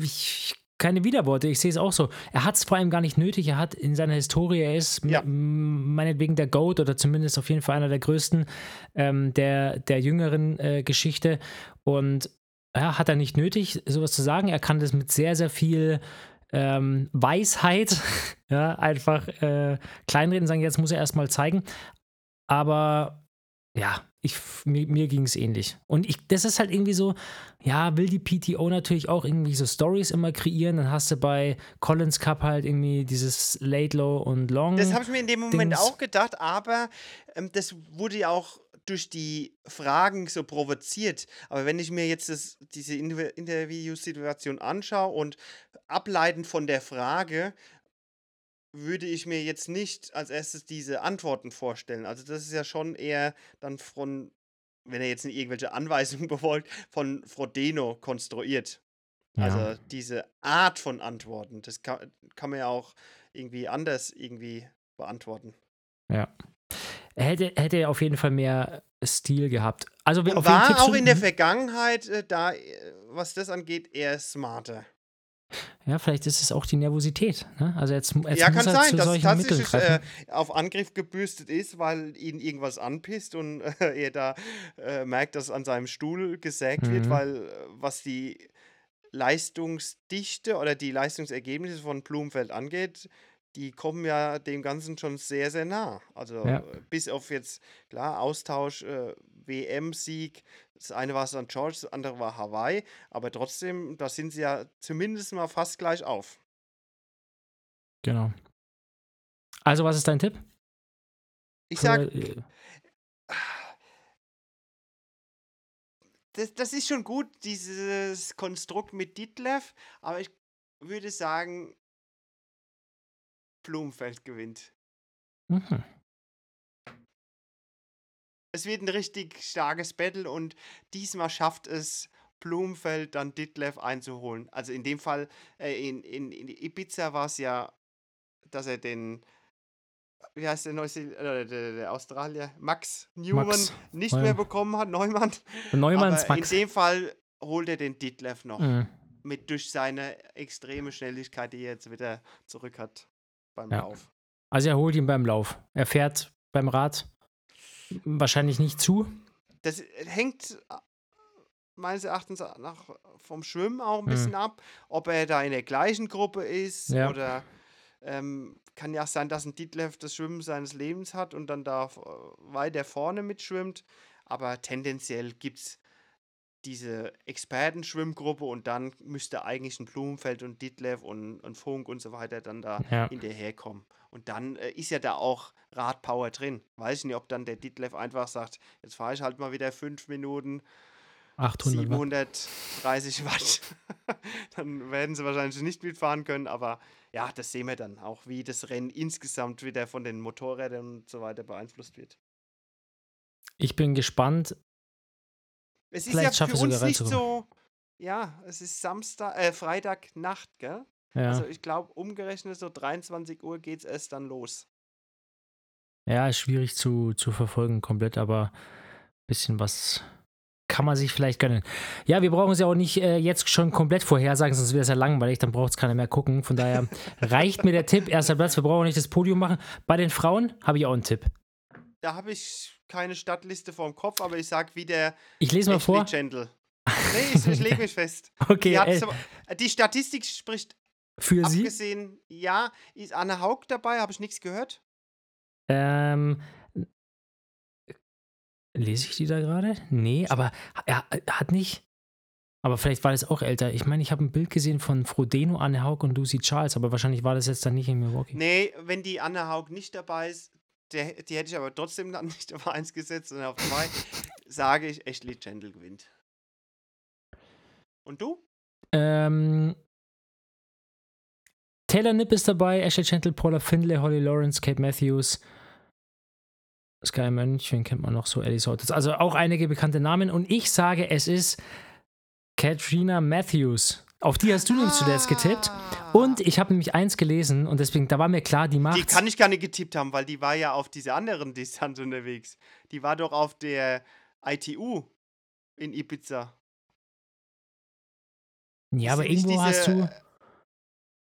[SPEAKER 1] ich, keine Widerworte, ich sehe es auch so. Er hat es vor allem gar nicht nötig, er hat in seiner Historie, er ist ja. meinetwegen der GOAT oder zumindest auf jeden Fall einer der größten ähm, der, der jüngeren äh, Geschichte und ja, hat er nicht nötig, sowas zu sagen. Er kann das mit sehr, sehr viel ähm, Weisheit [LAUGHS] ja, einfach äh, kleinreden, sagen, jetzt muss er erstmal zeigen. Aber ja, ich, mir, mir ging es ähnlich. Und ich, das ist halt irgendwie so, ja, will die PTO natürlich auch irgendwie so Stories immer kreieren. Dann hast du bei Collins Cup halt irgendwie dieses Late, Low und Long.
[SPEAKER 2] Das habe ich mir in dem Moment Dings. auch gedacht, aber ähm, das wurde ja auch durch die Fragen so provoziert. Aber wenn ich mir jetzt das, diese Interviewsituation anschaue und ableitend von der Frage, würde ich mir jetzt nicht als erstes diese Antworten vorstellen. Also das ist ja schon eher dann von, wenn er jetzt nicht irgendwelche Anweisungen [LAUGHS] befolgt, von Frodeno konstruiert. Ja. Also diese Art von Antworten, das kann, kann man ja auch irgendwie anders irgendwie beantworten.
[SPEAKER 1] Ja. Er hätte, hätte auf jeden Fall mehr Stil gehabt. Also
[SPEAKER 2] war auch in der Vergangenheit äh, da, äh, was das angeht, eher smarter.
[SPEAKER 1] Ja, vielleicht ist es auch die Nervosität. Ne? Also jetzt, jetzt
[SPEAKER 2] ja, kann sein, dass es tatsächlich äh, auf Angriff gebürstet ist, weil ihn irgendwas anpisst und [LAUGHS] äh, er da äh, merkt, dass an seinem Stuhl gesägt mhm. wird, weil äh, was die Leistungsdichte oder die Leistungsergebnisse von Blumenfeld angeht, die kommen ja dem Ganzen schon sehr, sehr nah. Also ja. bis auf jetzt, klar, Austausch, äh, WM-Sieg, das eine war St. George, das andere war Hawaii, aber trotzdem, da sind sie ja zumindest mal fast gleich auf.
[SPEAKER 1] Genau. Also, was ist dein Tipp?
[SPEAKER 2] Ich sag. Äh, das, das ist schon gut, dieses Konstrukt mit Ditlev, aber ich würde sagen, Blumenfeld gewinnt. Mhm es wird ein richtig starkes Battle und diesmal schafft es Blumenfeld dann Ditlev einzuholen. Also in dem Fall, äh, in, in, in Ibiza war es ja, dass er den, wie heißt der, Neuseeland, äh, der, der, Australier, Max Newman Max, nicht Neumann. mehr bekommen hat, Neumann.
[SPEAKER 1] Neumanns Aber
[SPEAKER 2] Max. In dem Fall holt er den Ditlev noch. Mhm. Mit durch seine extreme Schnelligkeit, die er jetzt wieder zurück hat beim ja. Lauf.
[SPEAKER 1] Also er holt ihn beim Lauf. Er fährt beim Rad Wahrscheinlich nicht zu.
[SPEAKER 2] Das hängt äh, meines Erachtens nach, vom Schwimmen auch ein bisschen hm. ab, ob er da in der gleichen Gruppe ist ja. oder ähm, kann ja auch sein, dass ein Ditlev das Schwimmen seines Lebens hat und dann da weiter vorne mitschwimmt. Aber tendenziell gibt es diese Expertenschwimmgruppe und dann müsste eigentlich ein Blumenfeld und Ditlev und ein Funk und so weiter dann da ja. hinterherkommen. Und dann äh, ist ja da auch Radpower drin. Weiß ich nicht, ob dann der Ditlev einfach sagt, jetzt fahre ich halt mal wieder fünf Minuten
[SPEAKER 1] 800
[SPEAKER 2] 730 Watt. [LAUGHS] dann werden sie wahrscheinlich nicht mitfahren können, aber ja, das sehen wir dann auch, wie das Rennen insgesamt wieder von den Motorrädern und so weiter beeinflusst wird.
[SPEAKER 1] Ich bin gespannt.
[SPEAKER 2] Es ist Vielleicht ja für uns nicht so, ja, es ist Samstag, äh, Freitagnacht, gell? Ja. Also ich glaube, umgerechnet so 23 Uhr geht es erst dann los.
[SPEAKER 1] Ja, ist schwierig zu, zu verfolgen komplett, aber ein bisschen was kann man sich vielleicht gönnen. Ja, wir brauchen es ja auch nicht äh, jetzt schon komplett vorhersagen, sonst wäre es ja langweilig, dann braucht es keiner mehr gucken. Von daher [LAUGHS] reicht mir der Tipp, erster Platz, wir brauchen nicht das Podium machen. Bei den Frauen habe ich auch einen Tipp.
[SPEAKER 2] Da habe ich keine Stadtliste vor dem Kopf, aber ich sage wie der
[SPEAKER 1] Ich lese mal vor.
[SPEAKER 2] Gentle. [LAUGHS] Nee, ich, ich lege mich fest. [LAUGHS]
[SPEAKER 1] okay.
[SPEAKER 2] Die, so, die, Statistik spricht
[SPEAKER 1] für
[SPEAKER 2] abgesehen, Sie? ja, ist Anne Haug dabei? Habe ich nichts gehört?
[SPEAKER 1] Ähm, Lese ich die da gerade? Nee, aber er, hat nicht. Aber vielleicht war das auch älter. Ich meine, ich habe ein Bild gesehen von Frodeno, Anne Haug und Lucy Charles, aber wahrscheinlich war das jetzt dann nicht in Milwaukee.
[SPEAKER 2] Nee, wenn die Anne Haug nicht dabei ist, der, die hätte ich aber trotzdem dann [LAUGHS] nicht auf 1 gesetzt, sondern auf 2, sage ich, Ashley Gentle gewinnt. Und du?
[SPEAKER 1] Ähm, Taylor Nipp ist dabei, Ashley Gentle, Paula Findlay, Holly Lawrence, Kate Matthews, Sky München kennt man noch so, Alice Hortons. Also auch einige bekannte Namen. Und ich sage, es ist Katrina Matthews. Auf die hast du nämlich zuletzt getippt. Und ich habe nämlich eins gelesen und deswegen, da war mir klar, die macht.
[SPEAKER 2] Die kann ich gar nicht getippt haben, weil die war ja auf diese anderen Distanz unterwegs. Die war doch auf der ITU in Ibiza.
[SPEAKER 1] Ja, aber irgendwo diese, hast du.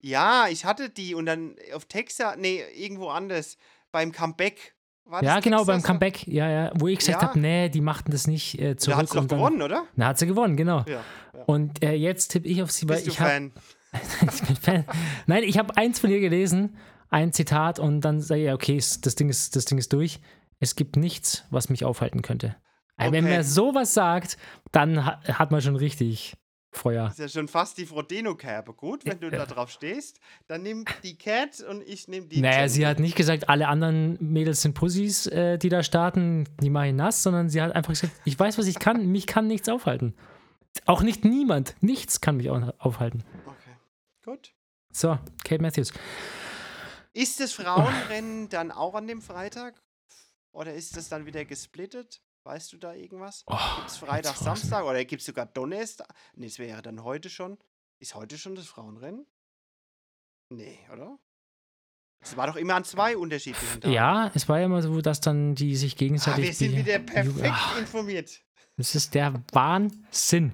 [SPEAKER 2] Ja, ich hatte die und dann auf Texas, nee, irgendwo anders, beim Comeback
[SPEAKER 1] ja, genau, beim Comeback, ja, ja, wo ich gesagt ja. habe, nee, die machten das nicht äh, zurück. Da hat
[SPEAKER 2] sie doch gewonnen, oder?
[SPEAKER 1] Da hat sie gewonnen, genau. Ja, ja. Und äh, jetzt tippe ich auf sie, weil
[SPEAKER 2] Bist
[SPEAKER 1] ich
[SPEAKER 2] habe. [LAUGHS]
[SPEAKER 1] ich bin Fan. Nein, ich habe eins von ihr gelesen, ein Zitat und dann sage ich, okay, das Ding, ist, das Ding ist durch. Es gibt nichts, was mich aufhalten könnte. Okay. Wenn man sowas sagt, dann hat man schon richtig Feuer.
[SPEAKER 2] Das ist ja schon fast die Frodeno-Kerbe. Gut, wenn du da drauf stehst, dann nimm die Cat und ich nehme die.
[SPEAKER 1] Naja, Jen. sie hat nicht gesagt, alle anderen Mädels sind Pussys, äh, die da starten, die mache ich nass, sondern sie hat einfach gesagt, ich weiß, was ich kann, mich kann nichts aufhalten. Auch nicht niemand, nichts kann mich aufhalten.
[SPEAKER 2] Okay, gut.
[SPEAKER 1] So, Kate Matthews.
[SPEAKER 2] Ist das Frauenrennen dann auch an dem Freitag? Oder ist das dann wieder gesplittet? Weißt du da irgendwas? Oh, gibt es Freitag, Samstag oder gibt es sogar Donnerstag? Nee, es wäre dann heute schon. Ist heute schon das Frauenrennen? Nee, oder? Es war doch immer an zwei unterschiedlichen
[SPEAKER 1] Tagen. Ja, es war ja immer so, dass dann die sich gegenseitig. Ah,
[SPEAKER 2] wir sind wieder perfekt ach, informiert.
[SPEAKER 1] Das ist der Wahnsinn.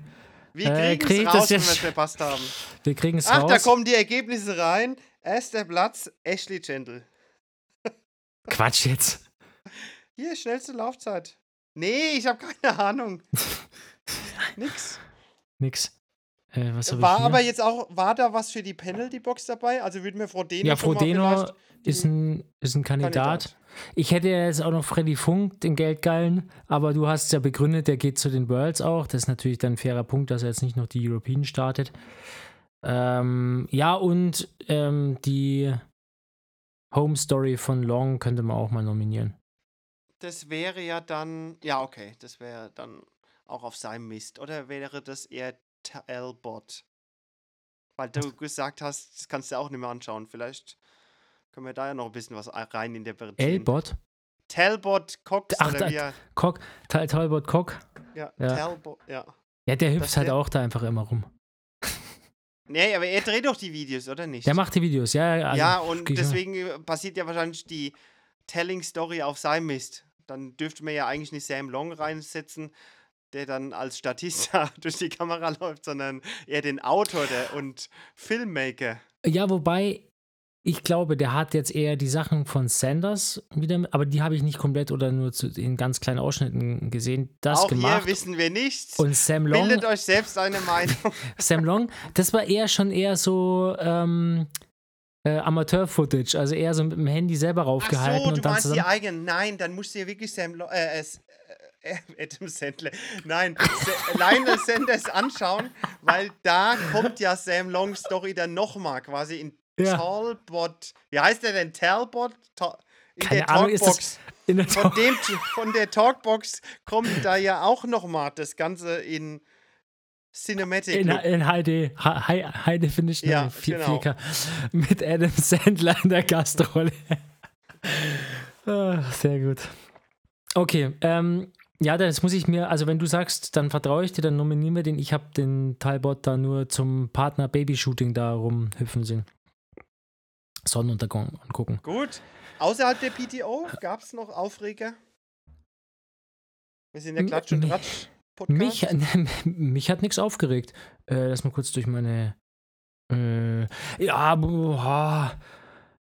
[SPEAKER 2] Wir äh, kriegen es äh, raus, wenn wir es verpasst haben. [LAUGHS]
[SPEAKER 1] Wir kriegen es
[SPEAKER 2] raus.
[SPEAKER 1] Ach,
[SPEAKER 2] da kommen die Ergebnisse rein. Erster Platz, Ashley Gentle.
[SPEAKER 1] Quatsch jetzt.
[SPEAKER 2] Hier, schnellste Laufzeit. Nee, ich habe keine Ahnung. [LAUGHS] Nix.
[SPEAKER 1] Nix. Äh,
[SPEAKER 2] war aber jetzt auch, war da was für die Penalty-Box dabei? Also würde mir Frodeno
[SPEAKER 1] Ja, Frodeno ist ein, ist ein Kandidat. Kandidat. Ich hätte ja jetzt auch noch Freddy Funk, den Geldgeilen, aber du hast ja begründet, der geht zu den Worlds auch. Das ist natürlich dann ein fairer Punkt, dass er jetzt nicht noch die European startet. Ähm, ja, und ähm, die Home Story von Long könnte man auch mal nominieren
[SPEAKER 2] das wäre ja dann, ja, okay, das wäre dann auch auf seinem Mist. Oder wäre das eher Talbot? Weil du gesagt hast, das kannst du auch nicht mehr anschauen. Vielleicht können wir da ja noch ein bisschen was rein interpretieren.
[SPEAKER 1] Elbot?
[SPEAKER 2] Talbot Cox
[SPEAKER 1] Ach, oder wie Cock, Tal Talbot Cock.
[SPEAKER 2] Ja, ja. Talbot, ja.
[SPEAKER 1] Ja, der hüpft halt auch da einfach immer rum.
[SPEAKER 2] Nee, aber er dreht doch die Videos, oder nicht?
[SPEAKER 1] Der macht die Videos, ja.
[SPEAKER 2] Also, ja, und deswegen passiert ja wahrscheinlich die Telling Story auf seinem Mist dann dürfte man ja eigentlich nicht Sam Long reinsetzen, der dann als Statist [LAUGHS] durch die Kamera läuft, sondern eher den Autor der [LAUGHS] und Filmmaker.
[SPEAKER 1] Ja, wobei ich glaube, der hat jetzt eher die Sachen von Sanders wieder, aber die habe ich nicht komplett oder nur zu, in ganz kleinen Ausschnitten gesehen. Das
[SPEAKER 2] Auch
[SPEAKER 1] gemacht.
[SPEAKER 2] hier wissen wir nichts.
[SPEAKER 1] Und Sam Long.
[SPEAKER 2] Bildet euch selbst eine [LAUGHS] Meinung.
[SPEAKER 1] Sam Long, das war eher schon eher so ähm, äh, Amateur-Footage, also eher so mit dem Handy selber raufgehalten. Ach so,
[SPEAKER 2] du
[SPEAKER 1] und dann
[SPEAKER 2] meinst zusammen... die eigenen. Nein, dann musst du ja wirklich Sam Lo äh, äh, [LAUGHS] Adam Sandler, nein, [LAUGHS] Lionel Sanders anschauen, weil da kommt ja Sam Long Story dann nochmal quasi in ja. Talbot. Wie heißt der denn? Talbot?
[SPEAKER 1] in Keine der Ahnung, Talkbox.
[SPEAKER 2] der von, dem, von der Talkbox kommt da ja auch nochmal das Ganze in Cinematic.
[SPEAKER 1] In, in HD, High, High Definition,
[SPEAKER 2] ja, 4, genau. 4K,
[SPEAKER 1] mit Adam Sandler in der Gastrolle. oh, [LAUGHS] sehr gut. Okay, ähm, ja, das muss ich mir, also wenn du sagst, dann vertraue ich dir, dann nominieren wir den. Ich habe den Talbot da nur zum Partner Babyshooting da rumhüpfen sehen. Sonnenuntergang angucken.
[SPEAKER 2] Gut. Außerhalb der PTO gab es noch Aufreger? Wir sind der Klatsch und Tratsch.
[SPEAKER 1] Mich, [LAUGHS] mich hat nichts aufgeregt. Äh, lass mal kurz durch meine. Äh, ja, boah,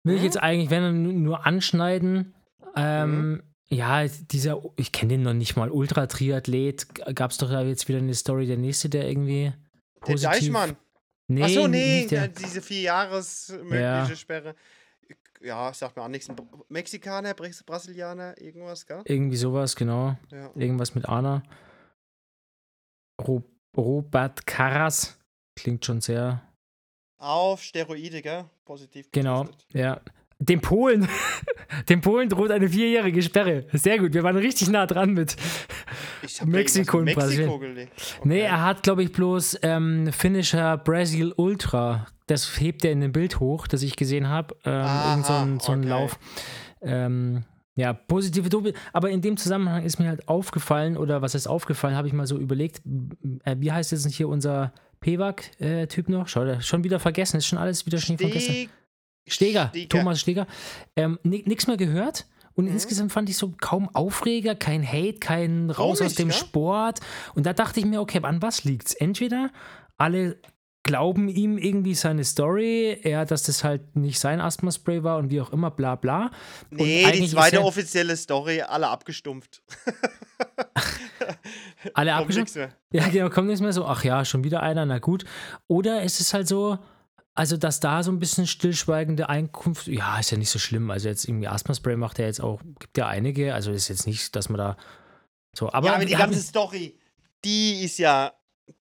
[SPEAKER 1] will hm? ich jetzt eigentlich, wenn nur anschneiden. Ähm, hm? Ja, dieser, ich kenne den noch nicht mal, Ultra-Triathlet, gab es doch da jetzt wieder eine Story, der nächste, der irgendwie.
[SPEAKER 2] Positiv, der Deichmann. Nee, Achso, nee, der, diese vier Jahres mögliche ja. Sperre. Ja, sagt mir auch nichts. Mexikaner, Brasilianer, irgendwas, gell?
[SPEAKER 1] Irgendwie sowas, genau. Ja. Irgendwas mit Anna. Robert Carras. Klingt schon sehr.
[SPEAKER 2] Auf Steroide, gell? Positiv.
[SPEAKER 1] Genau, ja. Dem Polen, [LAUGHS] dem Polen droht eine vierjährige Sperre. Sehr gut, wir waren richtig nah dran mit Mexiko und Brasilien. Okay. Nee, er hat, glaube ich, bloß ähm, Finisher Brazil Ultra. Das hebt er in dem Bild hoch, das ich gesehen habe. Ähm, so ein, so ein okay. Lauf. Ähm, ja, positive Dope. Aber in dem Zusammenhang ist mir halt aufgefallen, oder was ist aufgefallen, habe ich mal so überlegt, äh, wie heißt jetzt hier unser Pewak-Typ äh, noch? Schau, schon wieder vergessen, ist schon alles wieder Schnee von gestern. Steger, Steger. Thomas Steger. Ähm, Nichts mehr gehört. Und mhm. insgesamt fand ich so kaum Aufreger, kein Hate, kein Raus Komisch, aus dem ja? Sport. Und da dachte ich mir, okay, an was liegt's? Entweder alle glauben ihm irgendwie seine Story, er, dass das halt nicht sein Asthma-Spray war und wie auch immer, bla bla.
[SPEAKER 2] Nee, die zweite offizielle Story, alle abgestumpft. [LAUGHS]
[SPEAKER 1] alle abgestumpft? Ja, genau, kommt nichts mehr so, ach ja, schon wieder einer, na gut. Oder es ist halt so, also, dass da so ein bisschen stillschweigende Einkunft, ja, ist ja nicht so schlimm. Also, jetzt irgendwie Asthma-Spray macht er jetzt auch, gibt ja einige. Also, ist jetzt nicht, dass man da so. Aber,
[SPEAKER 2] ja, aber die ganze Story, die ist ja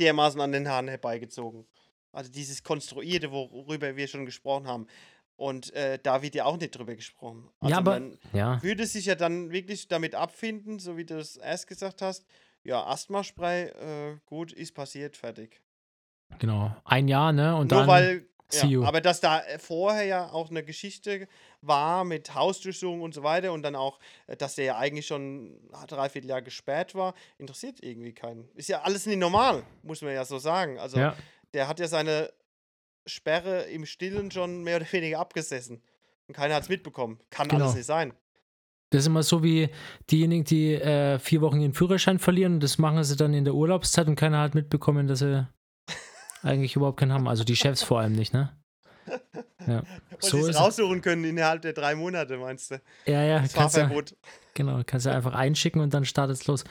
[SPEAKER 2] dermaßen an den Haaren herbeigezogen. Also, dieses Konstruierte, worüber wir schon gesprochen haben. Und äh, da wird ja auch nicht drüber gesprochen. Also
[SPEAKER 1] ja, aber
[SPEAKER 2] man
[SPEAKER 1] ja.
[SPEAKER 2] würde sich ja dann wirklich damit abfinden, so wie du es erst gesagt hast. Ja, Asthma-Spray, äh, gut, ist passiert, fertig.
[SPEAKER 1] Genau, ein Jahr, ne? Und
[SPEAKER 2] Nur
[SPEAKER 1] dann
[SPEAKER 2] weil ja, aber dass da äh, vorher ja auch eine Geschichte war mit Hausdurchsuchung und so weiter und dann auch, äh, dass der ja eigentlich schon ein Dreivierteljahr gesperrt war, interessiert irgendwie keinen. Ist ja alles nicht normal, muss man ja so sagen. Also ja. Der hat ja seine Sperre im Stillen schon mehr oder weniger abgesessen. Und keiner hat es mitbekommen. Kann genau. alles nicht sein.
[SPEAKER 1] Das ist immer so wie diejenigen, die äh, vier Wochen ihren Führerschein verlieren und das machen sie dann in der Urlaubszeit und keiner hat mitbekommen, dass sie eigentlich überhaupt keinen haben. Also die Chefs vor allem nicht, ne?
[SPEAKER 2] Ja. [LAUGHS] Und so sie es raussuchen können innerhalb der drei Monate, meinst du?
[SPEAKER 1] Ja, ja.
[SPEAKER 2] Das Fahrverbot.
[SPEAKER 1] genau, kannst du einfach einschicken und dann startet es los.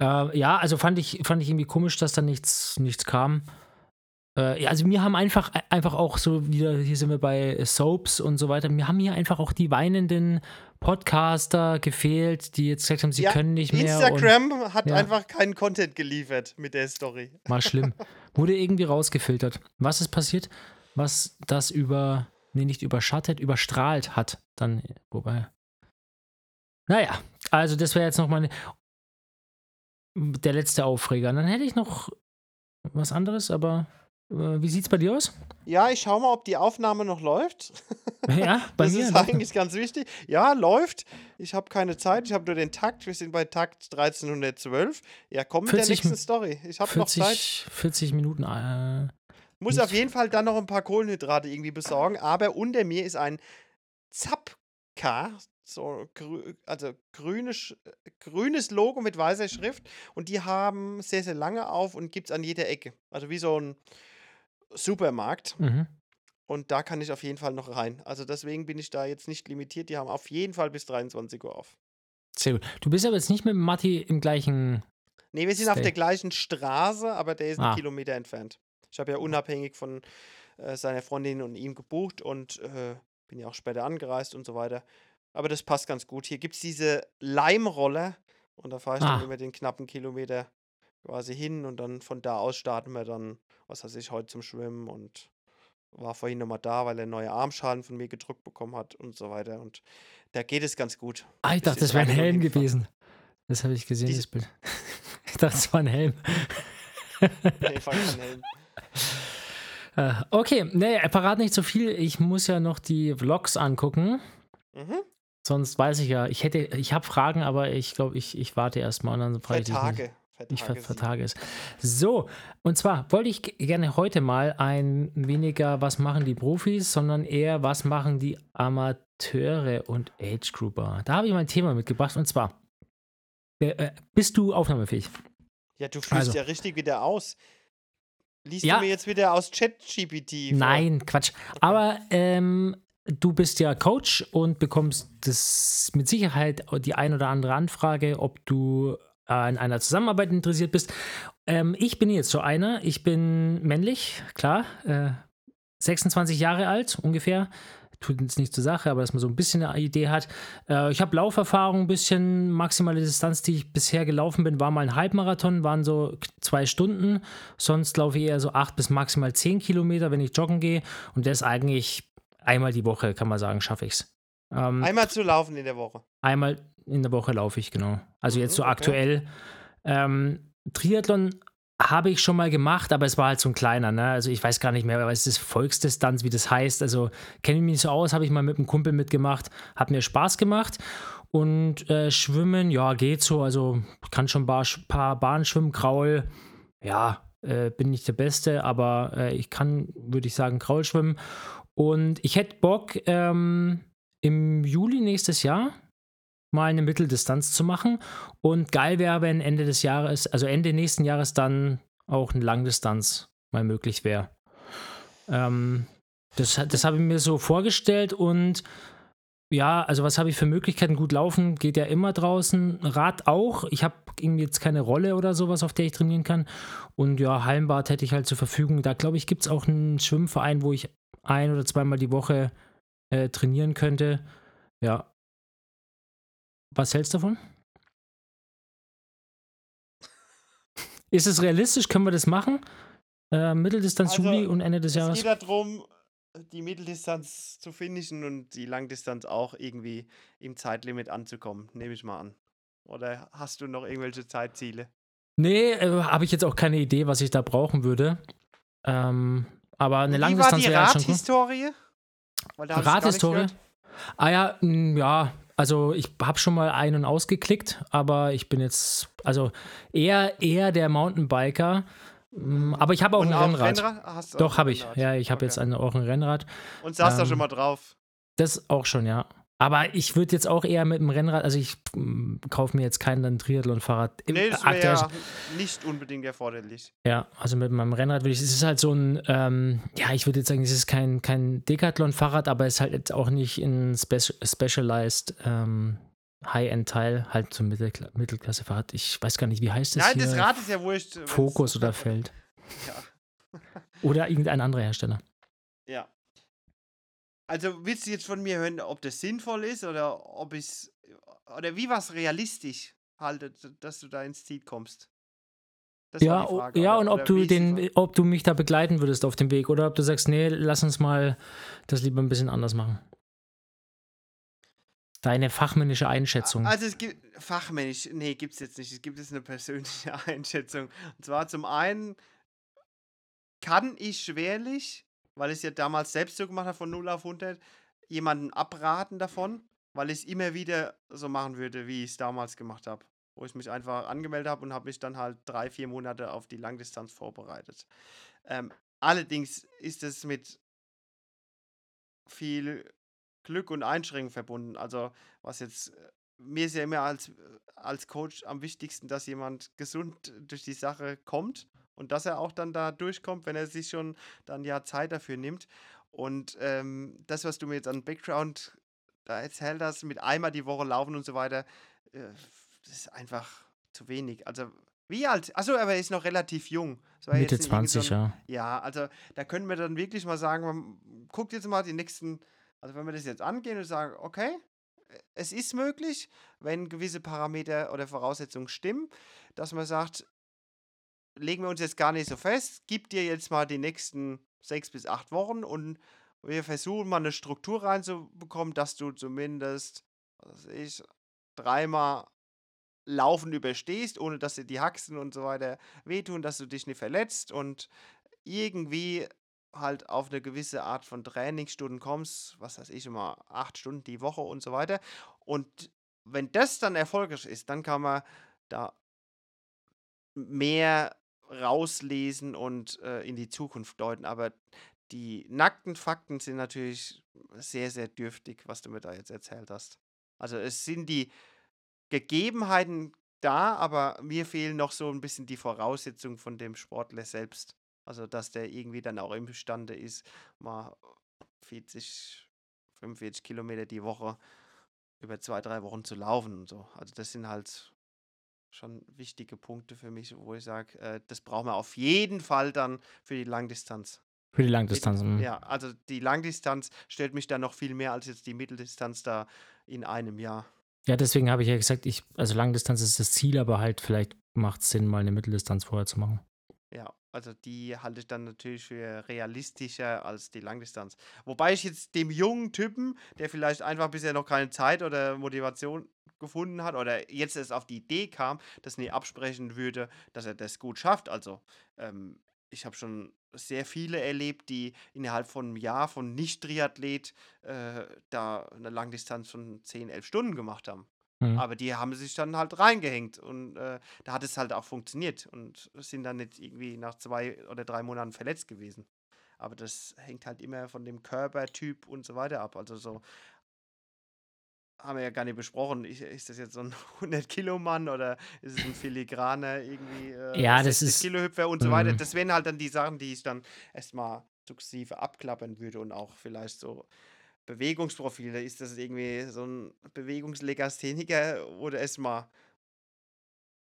[SPEAKER 1] Äh, ja, also fand ich, fand ich irgendwie komisch, dass da nichts, nichts kam. Äh, ja, also mir haben einfach, einfach auch so wieder, hier sind wir bei Soaps und so weiter, mir haben hier einfach auch die weinenden Podcaster gefehlt, die jetzt gesagt haben, sie ja, können nicht mehr.
[SPEAKER 2] Instagram und, hat ja. einfach keinen Content geliefert mit der Story. [LAUGHS]
[SPEAKER 1] War schlimm. Wurde irgendwie rausgefiltert. Was ist passiert? Was das über, nee, nicht überschattet, überstrahlt hat. Dann, wobei. Naja, also das wäre jetzt noch mal der letzte Aufreger. dann hätte ich noch was anderes, aber äh, wie sieht es bei dir aus?
[SPEAKER 2] Ja, ich schaue mal, ob die Aufnahme noch läuft.
[SPEAKER 1] Ja,
[SPEAKER 2] bei [LAUGHS] das mir. Das ist eigentlich ganz wichtig. Ja, läuft. Ich habe keine Zeit. Ich habe nur den Takt. Wir sind bei Takt 1312. Ja, komm mit 40, der nächsten Story. Ich habe noch Zeit.
[SPEAKER 1] 40 Minuten. Äh,
[SPEAKER 2] Muss auf jeden Fall dann noch ein paar Kohlenhydrate irgendwie besorgen. Aber unter mir ist ein Zapka. So, grü also grünes, grünes Logo mit weißer Schrift. Und die haben sehr, sehr lange auf und gibt es an jeder Ecke. Also wie so ein Supermarkt. Mhm. Und da kann ich auf jeden Fall noch rein. Also deswegen bin ich da jetzt nicht limitiert. Die haben auf jeden Fall bis 23 Uhr auf.
[SPEAKER 1] Sehr gut. Du bist aber jetzt nicht mit Matti im gleichen.
[SPEAKER 2] Nee, wir sind Stay. auf der gleichen Straße, aber der ist ah. einen Kilometer entfernt. Ich habe ja unabhängig von äh, seiner Freundin und ihm gebucht und äh, bin ja auch später angereist und so weiter. Aber das passt ganz gut. Hier gibt es diese Leimrolle und da fahre ich ah. dann immer den knappen Kilometer quasi hin und dann von da aus starten wir dann, was weiß ich, heute zum Schwimmen und war vorhin nochmal da, weil er neue Armschalen von mir gedruckt bekommen hat und so weiter. Und da geht es ganz gut.
[SPEAKER 1] Ah, ich dachte, das wäre ein Helm gewesen. Das habe ich gesehen, Dies das Bild. [LAUGHS] Ich dachte, es war ein Helm. [LAUGHS] nee, war kein Helm. Äh, [LAUGHS] okay, nee, verrat nicht so viel. Ich muss ja noch die Vlogs angucken. Mhm. Sonst weiß ich ja, ich hätte, ich habe Fragen, aber ich glaube, ich, ich warte erstmal und dann frage ich
[SPEAKER 2] Tage.
[SPEAKER 1] Ich ver vertage es. So, und zwar wollte ich gerne heute mal ein weniger, was machen die Profis, sondern eher, was machen die Amateure und Age Grouper. Da habe ich mein Thema mitgebracht und zwar, äh, äh bist du aufnahmefähig?
[SPEAKER 2] Ja, du fühlst also. ja richtig wieder aus. Liest ja. du mir jetzt wieder aus ChatGPT?
[SPEAKER 1] Nein, Quatsch. Aber ähm, du bist ja Coach und bekommst das mit Sicherheit die ein oder andere Anfrage, ob du an einer Zusammenarbeit interessiert bist. Ähm, ich bin jetzt so einer. Ich bin männlich, klar. Äh, 26 Jahre alt ungefähr tut jetzt nicht zur Sache, aber dass man so ein bisschen eine Idee hat. Äh, ich habe Lauferfahrung, ein bisschen maximale Distanz, die ich bisher gelaufen bin, war mal ein Halbmarathon, waren so zwei Stunden. Sonst laufe ich eher so acht bis maximal zehn Kilometer, wenn ich joggen gehe. Und das eigentlich einmal die Woche, kann man sagen, schaffe ich es.
[SPEAKER 2] Ähm, einmal zu laufen in der Woche.
[SPEAKER 1] Einmal in der Woche laufe ich, genau. Also jetzt so mhm, okay. aktuell. Ähm, Triathlon habe ich schon mal gemacht, aber es war halt so ein kleiner, ne? Also ich weiß gar nicht mehr, was ist das Volksdistanz, wie das heißt. Also kenne ich mich nicht so aus, habe ich mal mit einem Kumpel mitgemacht, hat mir Spaß gemacht. Und äh, Schwimmen, ja, geht so. Also kann schon ein paar, paar Bahnen schwimmen, Kraul, ja, äh, bin nicht der Beste, aber äh, ich kann, würde ich sagen, Kraul schwimmen. Und ich hätte Bock, ähm, im Juli nächstes Jahr mal eine Mitteldistanz zu machen. Und geil wäre, wenn Ende des Jahres, also Ende nächsten Jahres dann auch eine Langdistanz mal möglich wäre. Ähm, das, das habe ich mir so vorgestellt und ja, also was habe ich für Möglichkeiten? Gut laufen geht ja immer draußen. Rad auch. Ich habe irgendwie jetzt keine Rolle oder sowas, auf der ich trainieren kann. Und ja, Hallenbad hätte ich halt zur Verfügung. Da glaube ich, gibt es auch einen Schwimmverein, wo ich ein- oder zweimal die Woche äh, trainieren könnte. Ja, was hältst du davon? Ist es realistisch? Können wir das machen? Äh, Mitteldistanz also, Juli und Ende des es Jahres?
[SPEAKER 2] Es geht darum, die Mitteldistanz zu finishen und die Langdistanz auch irgendwie im Zeitlimit anzukommen, nehme ich mal an. Oder hast du noch irgendwelche Zeitziele?
[SPEAKER 1] Nee, äh, habe ich jetzt auch keine Idee, was ich da brauchen würde. Ähm, aber eine Langdistanz wäre
[SPEAKER 2] schon cool. Radhistorie?
[SPEAKER 1] Radhistorie? Ah ja, mh, ja, also ich habe schon mal ein- und ausgeklickt, aber ich bin jetzt, also eher, eher der Mountainbiker. Mm, aber ich habe auch und ein Rennrad. Rennrad? Doch, habe ich. Ja, ich habe okay. jetzt ein, auch ein Rennrad.
[SPEAKER 2] Und saß ähm, da schon mal drauf?
[SPEAKER 1] Das auch schon, ja. Aber ich würde jetzt auch eher mit dem Rennrad, also ich mm, kaufe mir jetzt kein Triathlon-Fahrrad.
[SPEAKER 2] Nee, das wäre ja nicht unbedingt erforderlich.
[SPEAKER 1] Ja, also mit meinem Rennrad würde ich, es ist halt so ein, ähm, ja, ich würde jetzt sagen, es ist kein, kein Decathlon-Fahrrad, aber es ist halt jetzt auch nicht ein Spe Specialized ähm, High-End-Teil, halt so ein Mittelkla Mittelklasse-Fahrrad. Ich weiß gar nicht, wie heißt das
[SPEAKER 2] Nein, hier? das Rad ist ja wurscht.
[SPEAKER 1] Fokus oder [LAUGHS] Feld. Ja. oder irgendein anderer Hersteller.
[SPEAKER 2] Ja. Also willst du jetzt von mir hören, ob das sinnvoll ist oder ob es oder wie was realistisch haltet, dass du da ins Ziel kommst?
[SPEAKER 1] Das ja, Frage, ja, oder, und ob du den, ob du mich da begleiten würdest auf dem Weg oder ob du sagst, nee, lass uns mal das lieber ein bisschen anders machen. Deine fachmännische Einschätzung.
[SPEAKER 2] Also es gibt fachmännisch, nee, gibt es jetzt nicht. Es gibt jetzt eine persönliche [LAUGHS] Einschätzung. Und zwar zum einen kann ich schwerlich weil ich es ja damals selbst so gemacht habe von 0 auf 100, jemanden abraten davon, weil ich es immer wieder so machen würde, wie ich es damals gemacht habe. Wo ich mich einfach angemeldet habe und habe mich dann halt drei, vier Monate auf die Langdistanz vorbereitet. Ähm, allerdings ist es mit viel Glück und Einschränkung verbunden. Also, was jetzt, äh, mir ist ja immer als, als Coach am wichtigsten, dass jemand gesund durch die Sache kommt und dass er auch dann da durchkommt, wenn er sich schon dann ja Zeit dafür nimmt. Und ähm, das, was du mir jetzt an Background da erzählt hast, mit einmal die Woche laufen und so weiter, äh, das ist einfach zu wenig. Also wie alt? Achso, aber er ist noch relativ jung.
[SPEAKER 1] Mitte 20, so ein,
[SPEAKER 2] ja. Ja, also da können wir dann wirklich mal sagen, man guckt jetzt mal die nächsten, also wenn wir das jetzt angehen und sagen, okay, es ist möglich, wenn gewisse Parameter oder Voraussetzungen stimmen, dass man sagt, legen wir uns jetzt gar nicht so fest. Gib dir jetzt mal die nächsten sechs bis acht Wochen und wir versuchen mal eine Struktur reinzubekommen, dass du zumindest, was weiß ich, dreimal Laufen überstehst, ohne dass dir die Haxen und so weiter wehtun, dass du dich nicht verletzt und irgendwie halt auf eine gewisse Art von Trainingsstunden kommst, was weiß ich immer, acht Stunden die Woche und so weiter. Und wenn das dann erfolgreich ist, dann kann man da mehr rauslesen und äh, in die Zukunft deuten. Aber die nackten Fakten sind natürlich sehr, sehr dürftig, was du mir da jetzt erzählt hast. Also es sind die Gegebenheiten da, aber mir fehlen noch so ein bisschen die Voraussetzungen von dem Sportler selbst. Also, dass der irgendwie dann auch imstande ist, mal 40, 45 Kilometer die Woche über zwei, drei Wochen zu laufen und so. Also, das sind halt schon wichtige Punkte für mich, wo ich sage, äh, das brauchen wir auf jeden Fall dann für die Langdistanz.
[SPEAKER 1] Für die Langdistanz. Mhm.
[SPEAKER 2] Ja, also die Langdistanz stellt mich dann noch viel mehr als jetzt die Mitteldistanz da in einem Jahr.
[SPEAKER 1] Ja, deswegen habe ich ja gesagt, ich, also Langdistanz ist das Ziel, aber halt vielleicht macht es Sinn, mal eine Mitteldistanz vorher zu machen.
[SPEAKER 2] Ja, also die halte ich dann natürlich für realistischer als die Langdistanz. Wobei ich jetzt dem jungen Typen, der vielleicht einfach bisher noch keine Zeit oder Motivation gefunden hat oder jetzt erst auf die Idee kam, das nie absprechen würde, dass er das gut schafft. Also ähm, ich habe schon sehr viele erlebt, die innerhalb von einem Jahr von Nicht-Triathlet äh, da eine Langdistanz von 10, 11 Stunden gemacht haben. Mhm. Aber die haben sich dann halt reingehängt und äh, da hat es halt auch funktioniert und sind dann nicht irgendwie nach zwei oder drei Monaten verletzt gewesen. Aber das hängt halt immer von dem Körpertyp und so weiter ab. Also so haben wir ja gar nicht besprochen. ist das jetzt so ein [LAUGHS] 100-Kilo-Mann oder ist es ein Filigraner irgendwie?
[SPEAKER 1] Äh, ja, das ist.
[SPEAKER 2] Kilo-Hüpfer und so weiter. Mhm. Das wären halt dann die Sachen, die ich dann erstmal sukzessive abklappern würde und auch vielleicht so Bewegungsprofile. Ist das irgendwie so ein Bewegungslegastheniker oder erstmal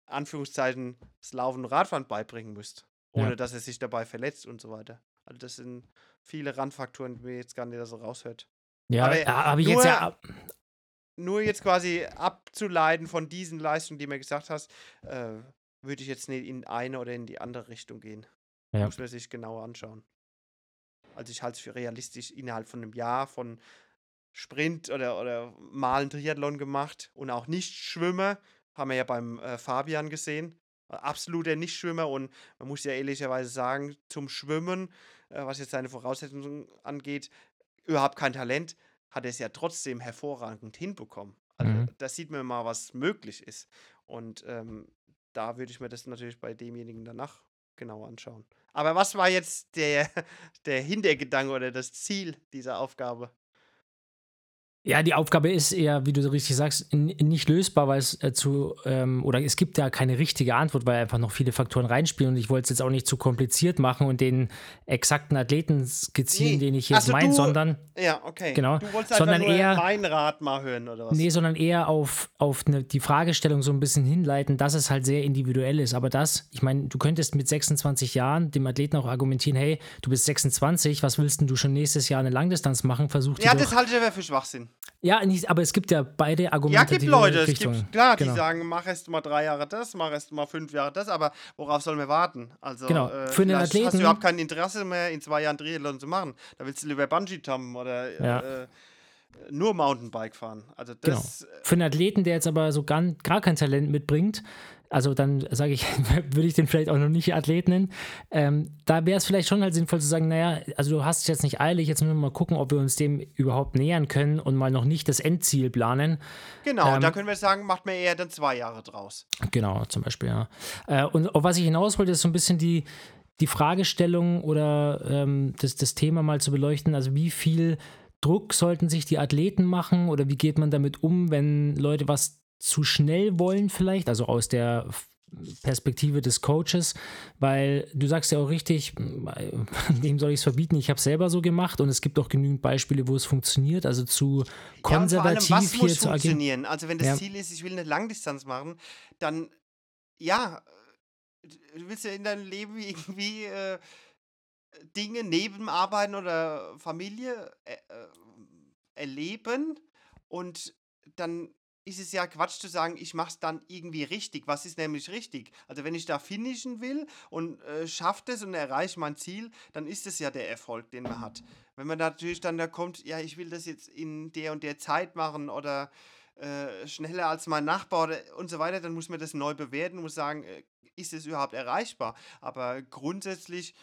[SPEAKER 2] Anführungszeichen das Laufen und Radfahren beibringen müsst, ohne ja. dass er sich dabei verletzt und so weiter. Also das sind viele Randfaktoren, die mir jetzt gar nicht so raushört.
[SPEAKER 1] Ja, habe ich jetzt ja
[SPEAKER 2] nur jetzt quasi abzuleiten von diesen Leistungen, die du mir gesagt hast, äh, würde ich jetzt nicht in eine oder in die andere Richtung gehen. Ja. Muss man sich genauer anschauen. Also ich halte es für realistisch, innerhalb von einem Jahr von Sprint oder, oder mal einen Triathlon gemacht und auch Nicht-Schwimmer, haben wir ja beim äh, Fabian gesehen. Absoluter Nichtschwimmer und man muss ja ehrlicherweise sagen, zum Schwimmen, äh, was jetzt seine Voraussetzungen angeht, überhaupt kein Talent hat er es ja trotzdem hervorragend hinbekommen. Also mhm. da sieht man mal, was möglich ist. Und ähm, da würde ich mir das natürlich bei demjenigen danach genau anschauen. Aber was war jetzt der, [LAUGHS] der Hintergedanke oder das Ziel dieser Aufgabe?
[SPEAKER 1] Ja, die Aufgabe ist eher, wie du so richtig sagst, nicht lösbar, weil es äh, zu, ähm, oder es gibt ja keine richtige Antwort, weil einfach noch viele Faktoren reinspielen und ich wollte es jetzt auch nicht zu kompliziert machen und den exakten Athleten skizzieren, nee. den ich jetzt also meine, sondern.
[SPEAKER 2] Ja, okay.
[SPEAKER 1] Genau.
[SPEAKER 2] Du wolltest sondern nur eher, mein Rat mal hören, oder was?
[SPEAKER 1] Nee, sondern eher auf, auf eine, die Fragestellung so ein bisschen hinleiten, dass es halt sehr individuell ist. Aber das, ich meine, du könntest mit 26 Jahren dem Athleten auch argumentieren, hey, du bist 26, was willst denn du schon nächstes Jahr eine Langdistanz machen? Versuch
[SPEAKER 2] Ja, das halte ich aber für Schwachsinn.
[SPEAKER 1] Ja, aber es gibt ja beide Argumente.
[SPEAKER 2] Ja, gibt Leute, es gibt, klar, genau. die sagen, mach erst mal drei Jahre das, mach erst mal fünf Jahre das, aber worauf sollen wir warten? Also,
[SPEAKER 1] genau. Äh, Für den Athleten.
[SPEAKER 2] hast du überhaupt kein Interesse mehr, in zwei Jahren Triathlon zu machen. Da willst du lieber Bungee jumpen oder ja. äh, nur Mountainbike fahren. Also das,
[SPEAKER 1] genau. Für einen Athleten, der jetzt aber so gar, gar kein Talent mitbringt, also dann sage ich, [LAUGHS] würde ich den vielleicht auch noch nicht Athlet nennen. Ähm, da wäre es vielleicht schon halt sinnvoll zu sagen, naja, also du hast es jetzt nicht eilig, jetzt müssen wir mal gucken, ob wir uns dem überhaupt nähern können und mal noch nicht das Endziel planen.
[SPEAKER 2] Genau, ähm, da können wir sagen, macht mir eher dann zwei Jahre draus.
[SPEAKER 1] Genau, zum Beispiel, ja. Äh, und auf was ich hinaus wollte, ist so ein bisschen die, die Fragestellung oder ähm, das, das Thema mal zu beleuchten, also wie viel Druck sollten sich die Athleten machen oder wie geht man damit um, wenn Leute was zu schnell wollen vielleicht, also aus der Perspektive des Coaches, weil du sagst ja auch richtig, [LAUGHS] dem soll ich es verbieten, ich habe es selber so gemacht und es gibt auch genügend Beispiele, wo es funktioniert, also zu konservativ ja, allem, was hier muss
[SPEAKER 2] zu funktionieren? Also wenn das ja. Ziel ist, ich will eine Langdistanz machen, dann ja, du willst ja in deinem Leben irgendwie äh, Dinge neben Arbeiten oder Familie äh, äh erleben und dann ist es ja Quatsch zu sagen, ich mache es dann irgendwie richtig. Was ist nämlich richtig? Also wenn ich da finishen will und äh, schaffe das und erreiche mein Ziel, dann ist es ja der Erfolg, den man hat. Wenn man natürlich dann da kommt, ja, ich will das jetzt in der und der Zeit machen oder äh, schneller als mein Nachbar oder, und so weiter, dann muss man das neu bewerten, muss sagen, äh, ist es überhaupt erreichbar? Aber grundsätzlich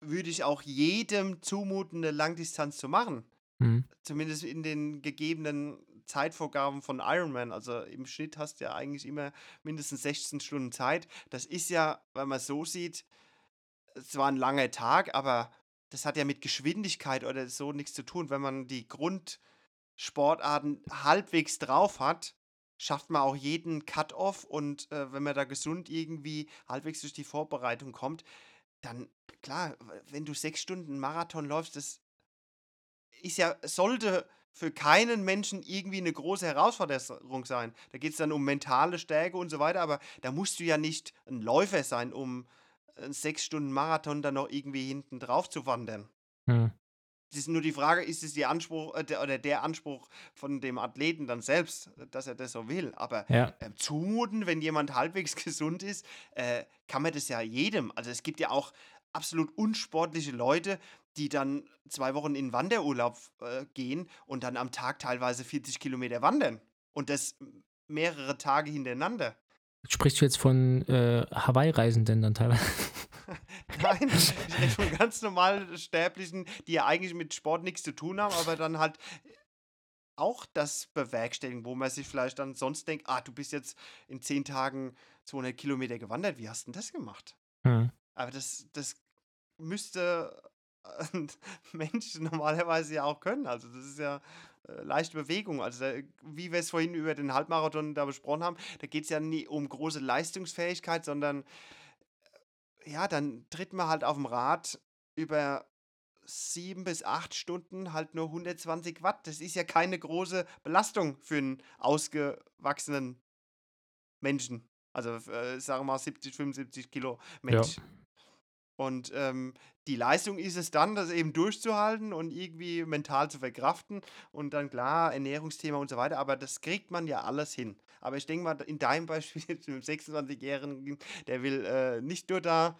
[SPEAKER 2] würde ich auch jedem zumuten, eine Langdistanz zu machen. Mhm. Zumindest in den gegebenen Zeitvorgaben von Ironman. Also im Schnitt hast du ja eigentlich immer mindestens 16 Stunden Zeit. Das ist ja, wenn man es so sieht, zwar ein langer Tag, aber das hat ja mit Geschwindigkeit oder so nichts zu tun. Wenn man die Grundsportarten halbwegs drauf hat, schafft man auch jeden Cut-off und äh, wenn man da gesund irgendwie halbwegs durch die Vorbereitung kommt, dann klar, wenn du sechs Stunden Marathon läufst, das ist ja, sollte für keinen Menschen irgendwie eine große Herausforderung sein. Da geht es dann um mentale Stärke und so weiter, aber da musst du ja nicht ein Läufer sein, um einen sechs Stunden Marathon dann noch irgendwie hinten drauf zu wandern. Hm. Es ist nur die Frage, ist es Anspruch äh, der, oder der Anspruch von dem Athleten dann selbst, dass er das so will. Aber ja. äh, zumuten, wenn jemand halbwegs [LAUGHS] gesund ist, äh, kann man das ja jedem. Also es gibt ja auch absolut unsportliche Leute, die dann zwei Wochen in Wanderurlaub äh, gehen und dann am Tag teilweise 40 Kilometer wandern. Und das mehrere Tage hintereinander.
[SPEAKER 1] Sprichst du jetzt von äh, Hawaii-Reisenden dann teilweise? [LAUGHS]
[SPEAKER 2] Nein, [LAUGHS] von ganz normalen Sterblichen, die ja eigentlich mit Sport nichts zu tun haben, aber dann halt auch das bewerkstelligen, wo man sich vielleicht dann sonst denkt, ah, du bist jetzt in zehn Tagen 200 Kilometer gewandert, wie hast du denn das gemacht? Mhm. Aber das, das müsste [LAUGHS] ein Mensch normalerweise ja auch können. Also das ist ja äh, leichte Bewegung. Also da, wie wir es vorhin über den Halbmarathon da besprochen haben, da geht es ja nie um große Leistungsfähigkeit, sondern äh, ja, dann tritt man halt auf dem Rad über sieben bis acht Stunden halt nur 120 Watt. Das ist ja keine große Belastung für einen ausgewachsenen Menschen. Also äh, sagen wir mal 70, 75 Kilo Mensch. Ja. Und ähm, die Leistung ist es dann, das eben durchzuhalten und irgendwie mental zu verkraften. Und dann klar, Ernährungsthema und so weiter, aber das kriegt man ja alles hin. Aber ich denke mal, in deinem Beispiel [LAUGHS] mit dem 26-Jährigen, der will äh, nicht nur da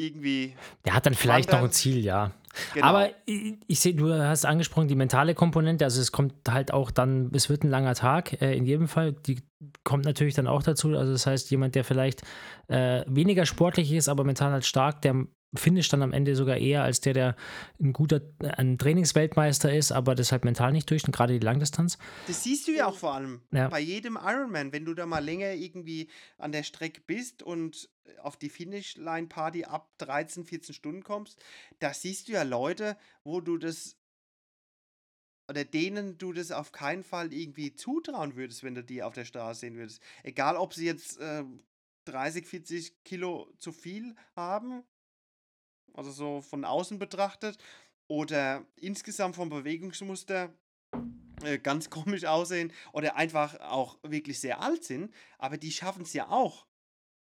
[SPEAKER 2] irgendwie.
[SPEAKER 1] Der hat dann vielleicht wandern. noch ein Ziel, ja. Genau. Aber ich, ich sehe, du hast angesprochen, die mentale Komponente, also es kommt halt auch dann, es wird ein langer Tag, äh, in jedem Fall, die kommt natürlich dann auch dazu. Also das heißt, jemand, der vielleicht äh, weniger sportlich ist, aber mental halt stark, der Finish dann am Ende sogar eher als der, der ein guter ein Trainingsweltmeister ist, aber das halt mental nicht durch, und gerade die Langdistanz.
[SPEAKER 2] Das siehst du ja auch vor allem ja. bei jedem Ironman, wenn du da mal länger irgendwie an der Strecke bist und auf die Finishline-Party ab 13, 14 Stunden kommst, da siehst du ja Leute, wo du das oder denen du das auf keinen Fall irgendwie zutrauen würdest, wenn du die auf der Straße sehen würdest. Egal, ob sie jetzt äh, 30, 40 Kilo zu viel haben also so von außen betrachtet, oder insgesamt vom Bewegungsmuster äh, ganz [LAUGHS] komisch aussehen oder einfach auch wirklich sehr alt sind, aber die schaffen es ja auch.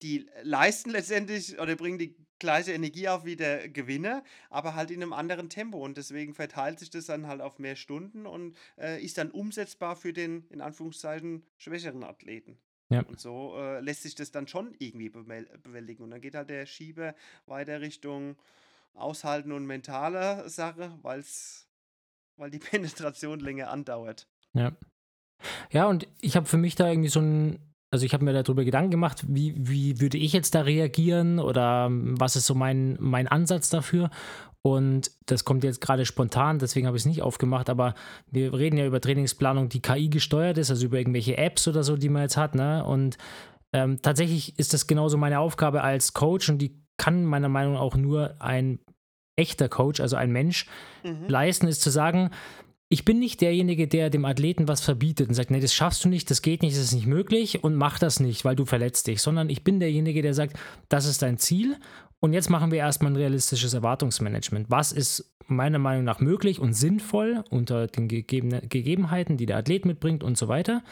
[SPEAKER 2] Die leisten letztendlich oder bringen die gleiche Energie auf wie der Gewinner, aber halt in einem anderen Tempo und deswegen verteilt sich das dann halt auf mehr Stunden und äh, ist dann umsetzbar für den in Anführungszeichen schwächeren Athleten. Ja. Und so äh, lässt sich das dann schon irgendwie bewältigen. Und dann geht halt der Schieber weiter Richtung Aushalten und mentale Sache, weil's, weil die [LAUGHS] Penetration länger andauert.
[SPEAKER 1] Ja. Ja, und ich habe für mich da irgendwie so ein, also ich habe mir darüber Gedanken gemacht, wie, wie würde ich jetzt da reagieren oder was ist so mein, mein Ansatz dafür. Und das kommt jetzt gerade spontan, deswegen habe ich es nicht aufgemacht, aber wir reden ja über Trainingsplanung, die KI gesteuert ist, also über irgendwelche Apps oder so, die man jetzt hat. Ne? Und ähm, tatsächlich ist das genauso meine Aufgabe als Coach und die kann meiner Meinung nach auch nur ein echter Coach, also ein Mensch, mhm. leisten, ist zu sagen, ich bin nicht derjenige, der dem Athleten was verbietet und sagt, nee, das schaffst du nicht, das geht nicht, das ist nicht möglich und mach das nicht, weil du verletzt dich, sondern ich bin derjenige, der sagt, das ist dein Ziel und jetzt machen wir erstmal ein realistisches Erwartungsmanagement. Was ist meiner Meinung nach möglich und sinnvoll unter den Gegebenheiten, die der Athlet mitbringt und so weiter?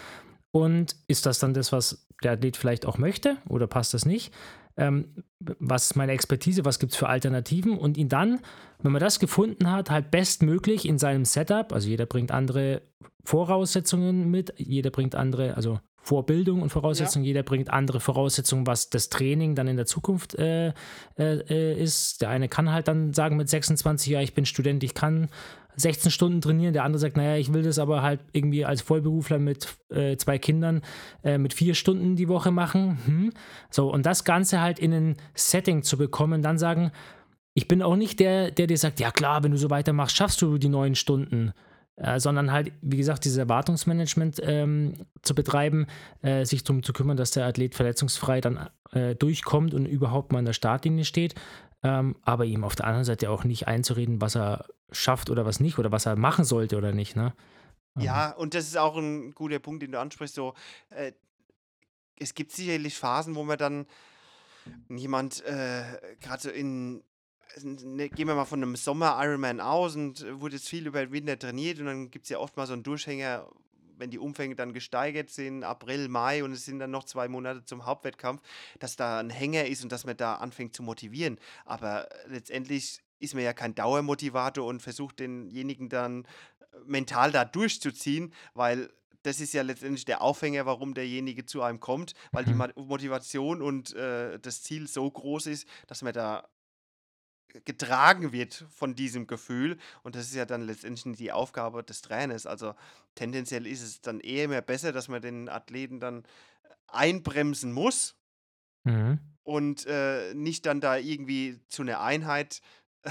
[SPEAKER 1] Und ist das dann das, was der Athlet vielleicht auch möchte oder passt das nicht? Ähm, was ist meine Expertise, was gibt es für Alternativen und ihn dann, wenn man das gefunden hat, halt bestmöglich in seinem Setup, also jeder bringt andere Voraussetzungen mit, jeder bringt andere, also Vorbildung und Voraussetzungen, ja. jeder bringt andere Voraussetzungen, was das Training dann in der Zukunft äh, äh, äh ist. Der eine kann halt dann sagen mit 26, ja, ich bin Student, ich kann 16 Stunden trainieren. Der andere sagt, naja, ich will das aber halt irgendwie als Vollberufler mit äh, zwei Kindern äh, mit vier Stunden die Woche machen. Hm. So, und das Ganze halt in ein Setting zu bekommen, dann sagen, ich bin auch nicht der, der dir sagt, ja klar, wenn du so weitermachst, schaffst du die neun Stunden. Äh, sondern halt, wie gesagt, dieses Erwartungsmanagement ähm, zu betreiben, äh, sich darum zu kümmern, dass der Athlet verletzungsfrei dann äh, durchkommt und überhaupt mal in der Startlinie steht ähm, aber ihm auf der anderen Seite auch nicht einzureden, was er schafft oder was nicht oder was er machen sollte oder nicht. Ne?
[SPEAKER 2] Ja, und das ist auch ein guter Punkt, den du ansprichst. So, äh, es gibt sicherlich Phasen, wo man dann jemand äh, gerade so in ne, gehen wir mal von einem Sommer-Ironman aus und wurde jetzt viel über den Winter trainiert und dann gibt es ja oft mal so einen Durchhänger, wenn die Umfänge dann gesteigert sind, April, Mai und es sind dann noch zwei Monate zum Hauptwettkampf, dass da ein Hänger ist und dass man da anfängt zu motivieren. Aber letztendlich ist man ja kein Dauermotivator und versucht denjenigen dann äh, mental da durchzuziehen, weil das ist ja letztendlich der Aufhänger, warum derjenige zu einem kommt, weil die mhm. Motivation und äh, das Ziel so groß ist, dass man da getragen wird von diesem Gefühl. Und das ist ja dann letztendlich die Aufgabe des Trainers. Also tendenziell ist es dann eher mehr besser, dass man den Athleten dann einbremsen muss mhm. und äh, nicht dann da irgendwie zu einer Einheit [LAUGHS]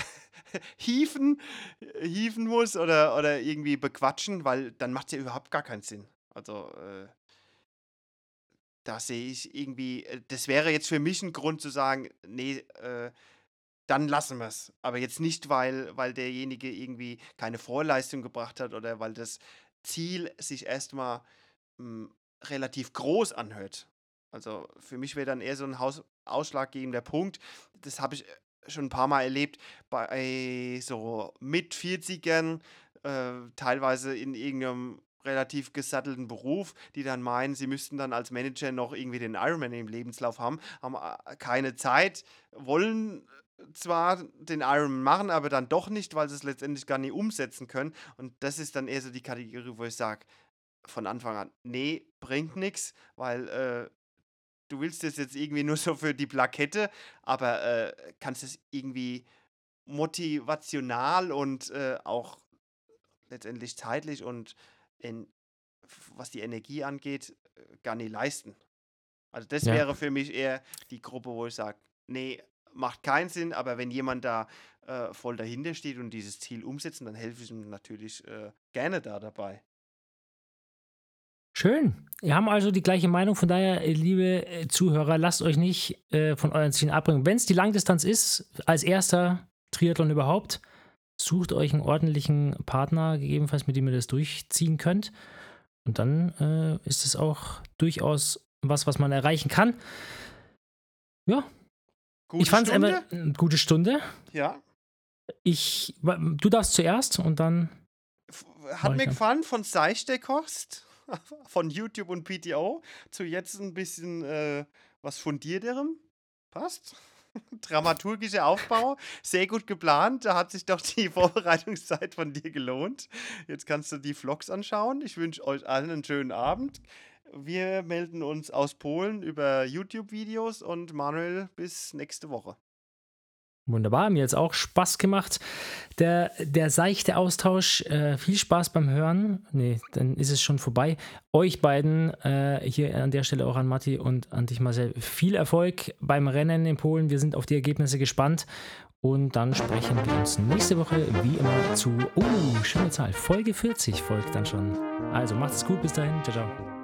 [SPEAKER 2] hieven, hieven muss oder, oder irgendwie bequatschen, weil dann macht es ja überhaupt gar keinen Sinn. Also äh, da sehe ich irgendwie, äh, das wäre jetzt für mich ein Grund zu sagen, nee, äh, dann lassen wir es. Aber jetzt nicht, weil, weil derjenige irgendwie keine Vorleistung gebracht hat oder weil das Ziel sich erstmal hm, relativ groß anhört. Also für mich wäre dann eher so ein Haus ausschlaggebender Punkt. Das habe ich äh, schon ein paar Mal erlebt bei so mit 40ern, äh, teilweise in irgendeinem relativ gesattelten Beruf, die dann meinen, sie müssten dann als Manager noch irgendwie den Ironman im Lebenslauf haben, haben äh, keine Zeit, wollen zwar den Iron machen, aber dann doch nicht, weil sie es letztendlich gar nicht umsetzen können. Und das ist dann eher so die Kategorie, wo ich sage, von Anfang an, nee, bringt nichts, weil äh, du willst das jetzt irgendwie nur [LAUGHS] so für die Plakette, aber äh, kannst es irgendwie motivational und äh, auch letztendlich zeitlich und in, was die Energie angeht, äh, gar nicht leisten. Also das ja. wäre für mich eher die Gruppe, wo ich sage, nee, macht keinen Sinn, aber wenn jemand da äh, voll dahinter steht und dieses Ziel umsetzen, dann helfe ich ihm natürlich äh, gerne da dabei.
[SPEAKER 1] Schön. Wir haben also die gleiche Meinung. Von daher, äh, liebe äh, Zuhörer, lasst euch nicht äh, von euren Zielen abbringen. Wenn es die Langdistanz ist, als erster Triathlon überhaupt, sucht euch einen ordentlichen Partner, gegebenenfalls mit dem ihr das durchziehen könnt. Und dann äh, ist es auch durchaus was, was man erreichen kann. Ja, Gute ich fand es eine gute Stunde.
[SPEAKER 2] Ja.
[SPEAKER 1] Ich, du darfst zuerst und dann.
[SPEAKER 2] Hat mir gefallen von Seichte-Kost, [LAUGHS] von YouTube und PTO, zu jetzt ein bisschen äh, was fundierterem. Passt. [LAUGHS] Dramaturgischer Aufbau, sehr gut geplant. Da hat sich doch die [LAUGHS] Vorbereitungszeit von dir gelohnt. Jetzt kannst du die Vlogs anschauen. Ich wünsche euch allen einen schönen Abend. Wir melden uns aus Polen über YouTube-Videos und Manuel bis nächste Woche.
[SPEAKER 1] Wunderbar, mir hat es auch Spaß gemacht. Der, der seichte Austausch, äh, viel Spaß beim Hören. Nee, dann ist es schon vorbei. Euch beiden, äh, hier an der Stelle auch an Matti und an dich Marcel, viel Erfolg beim Rennen in Polen. Wir sind auf die Ergebnisse gespannt. Und dann sprechen wir uns nächste Woche wie immer zu, oh, schöne Zahl, Folge 40 folgt dann schon. Also macht es gut, bis dahin, ciao, ciao.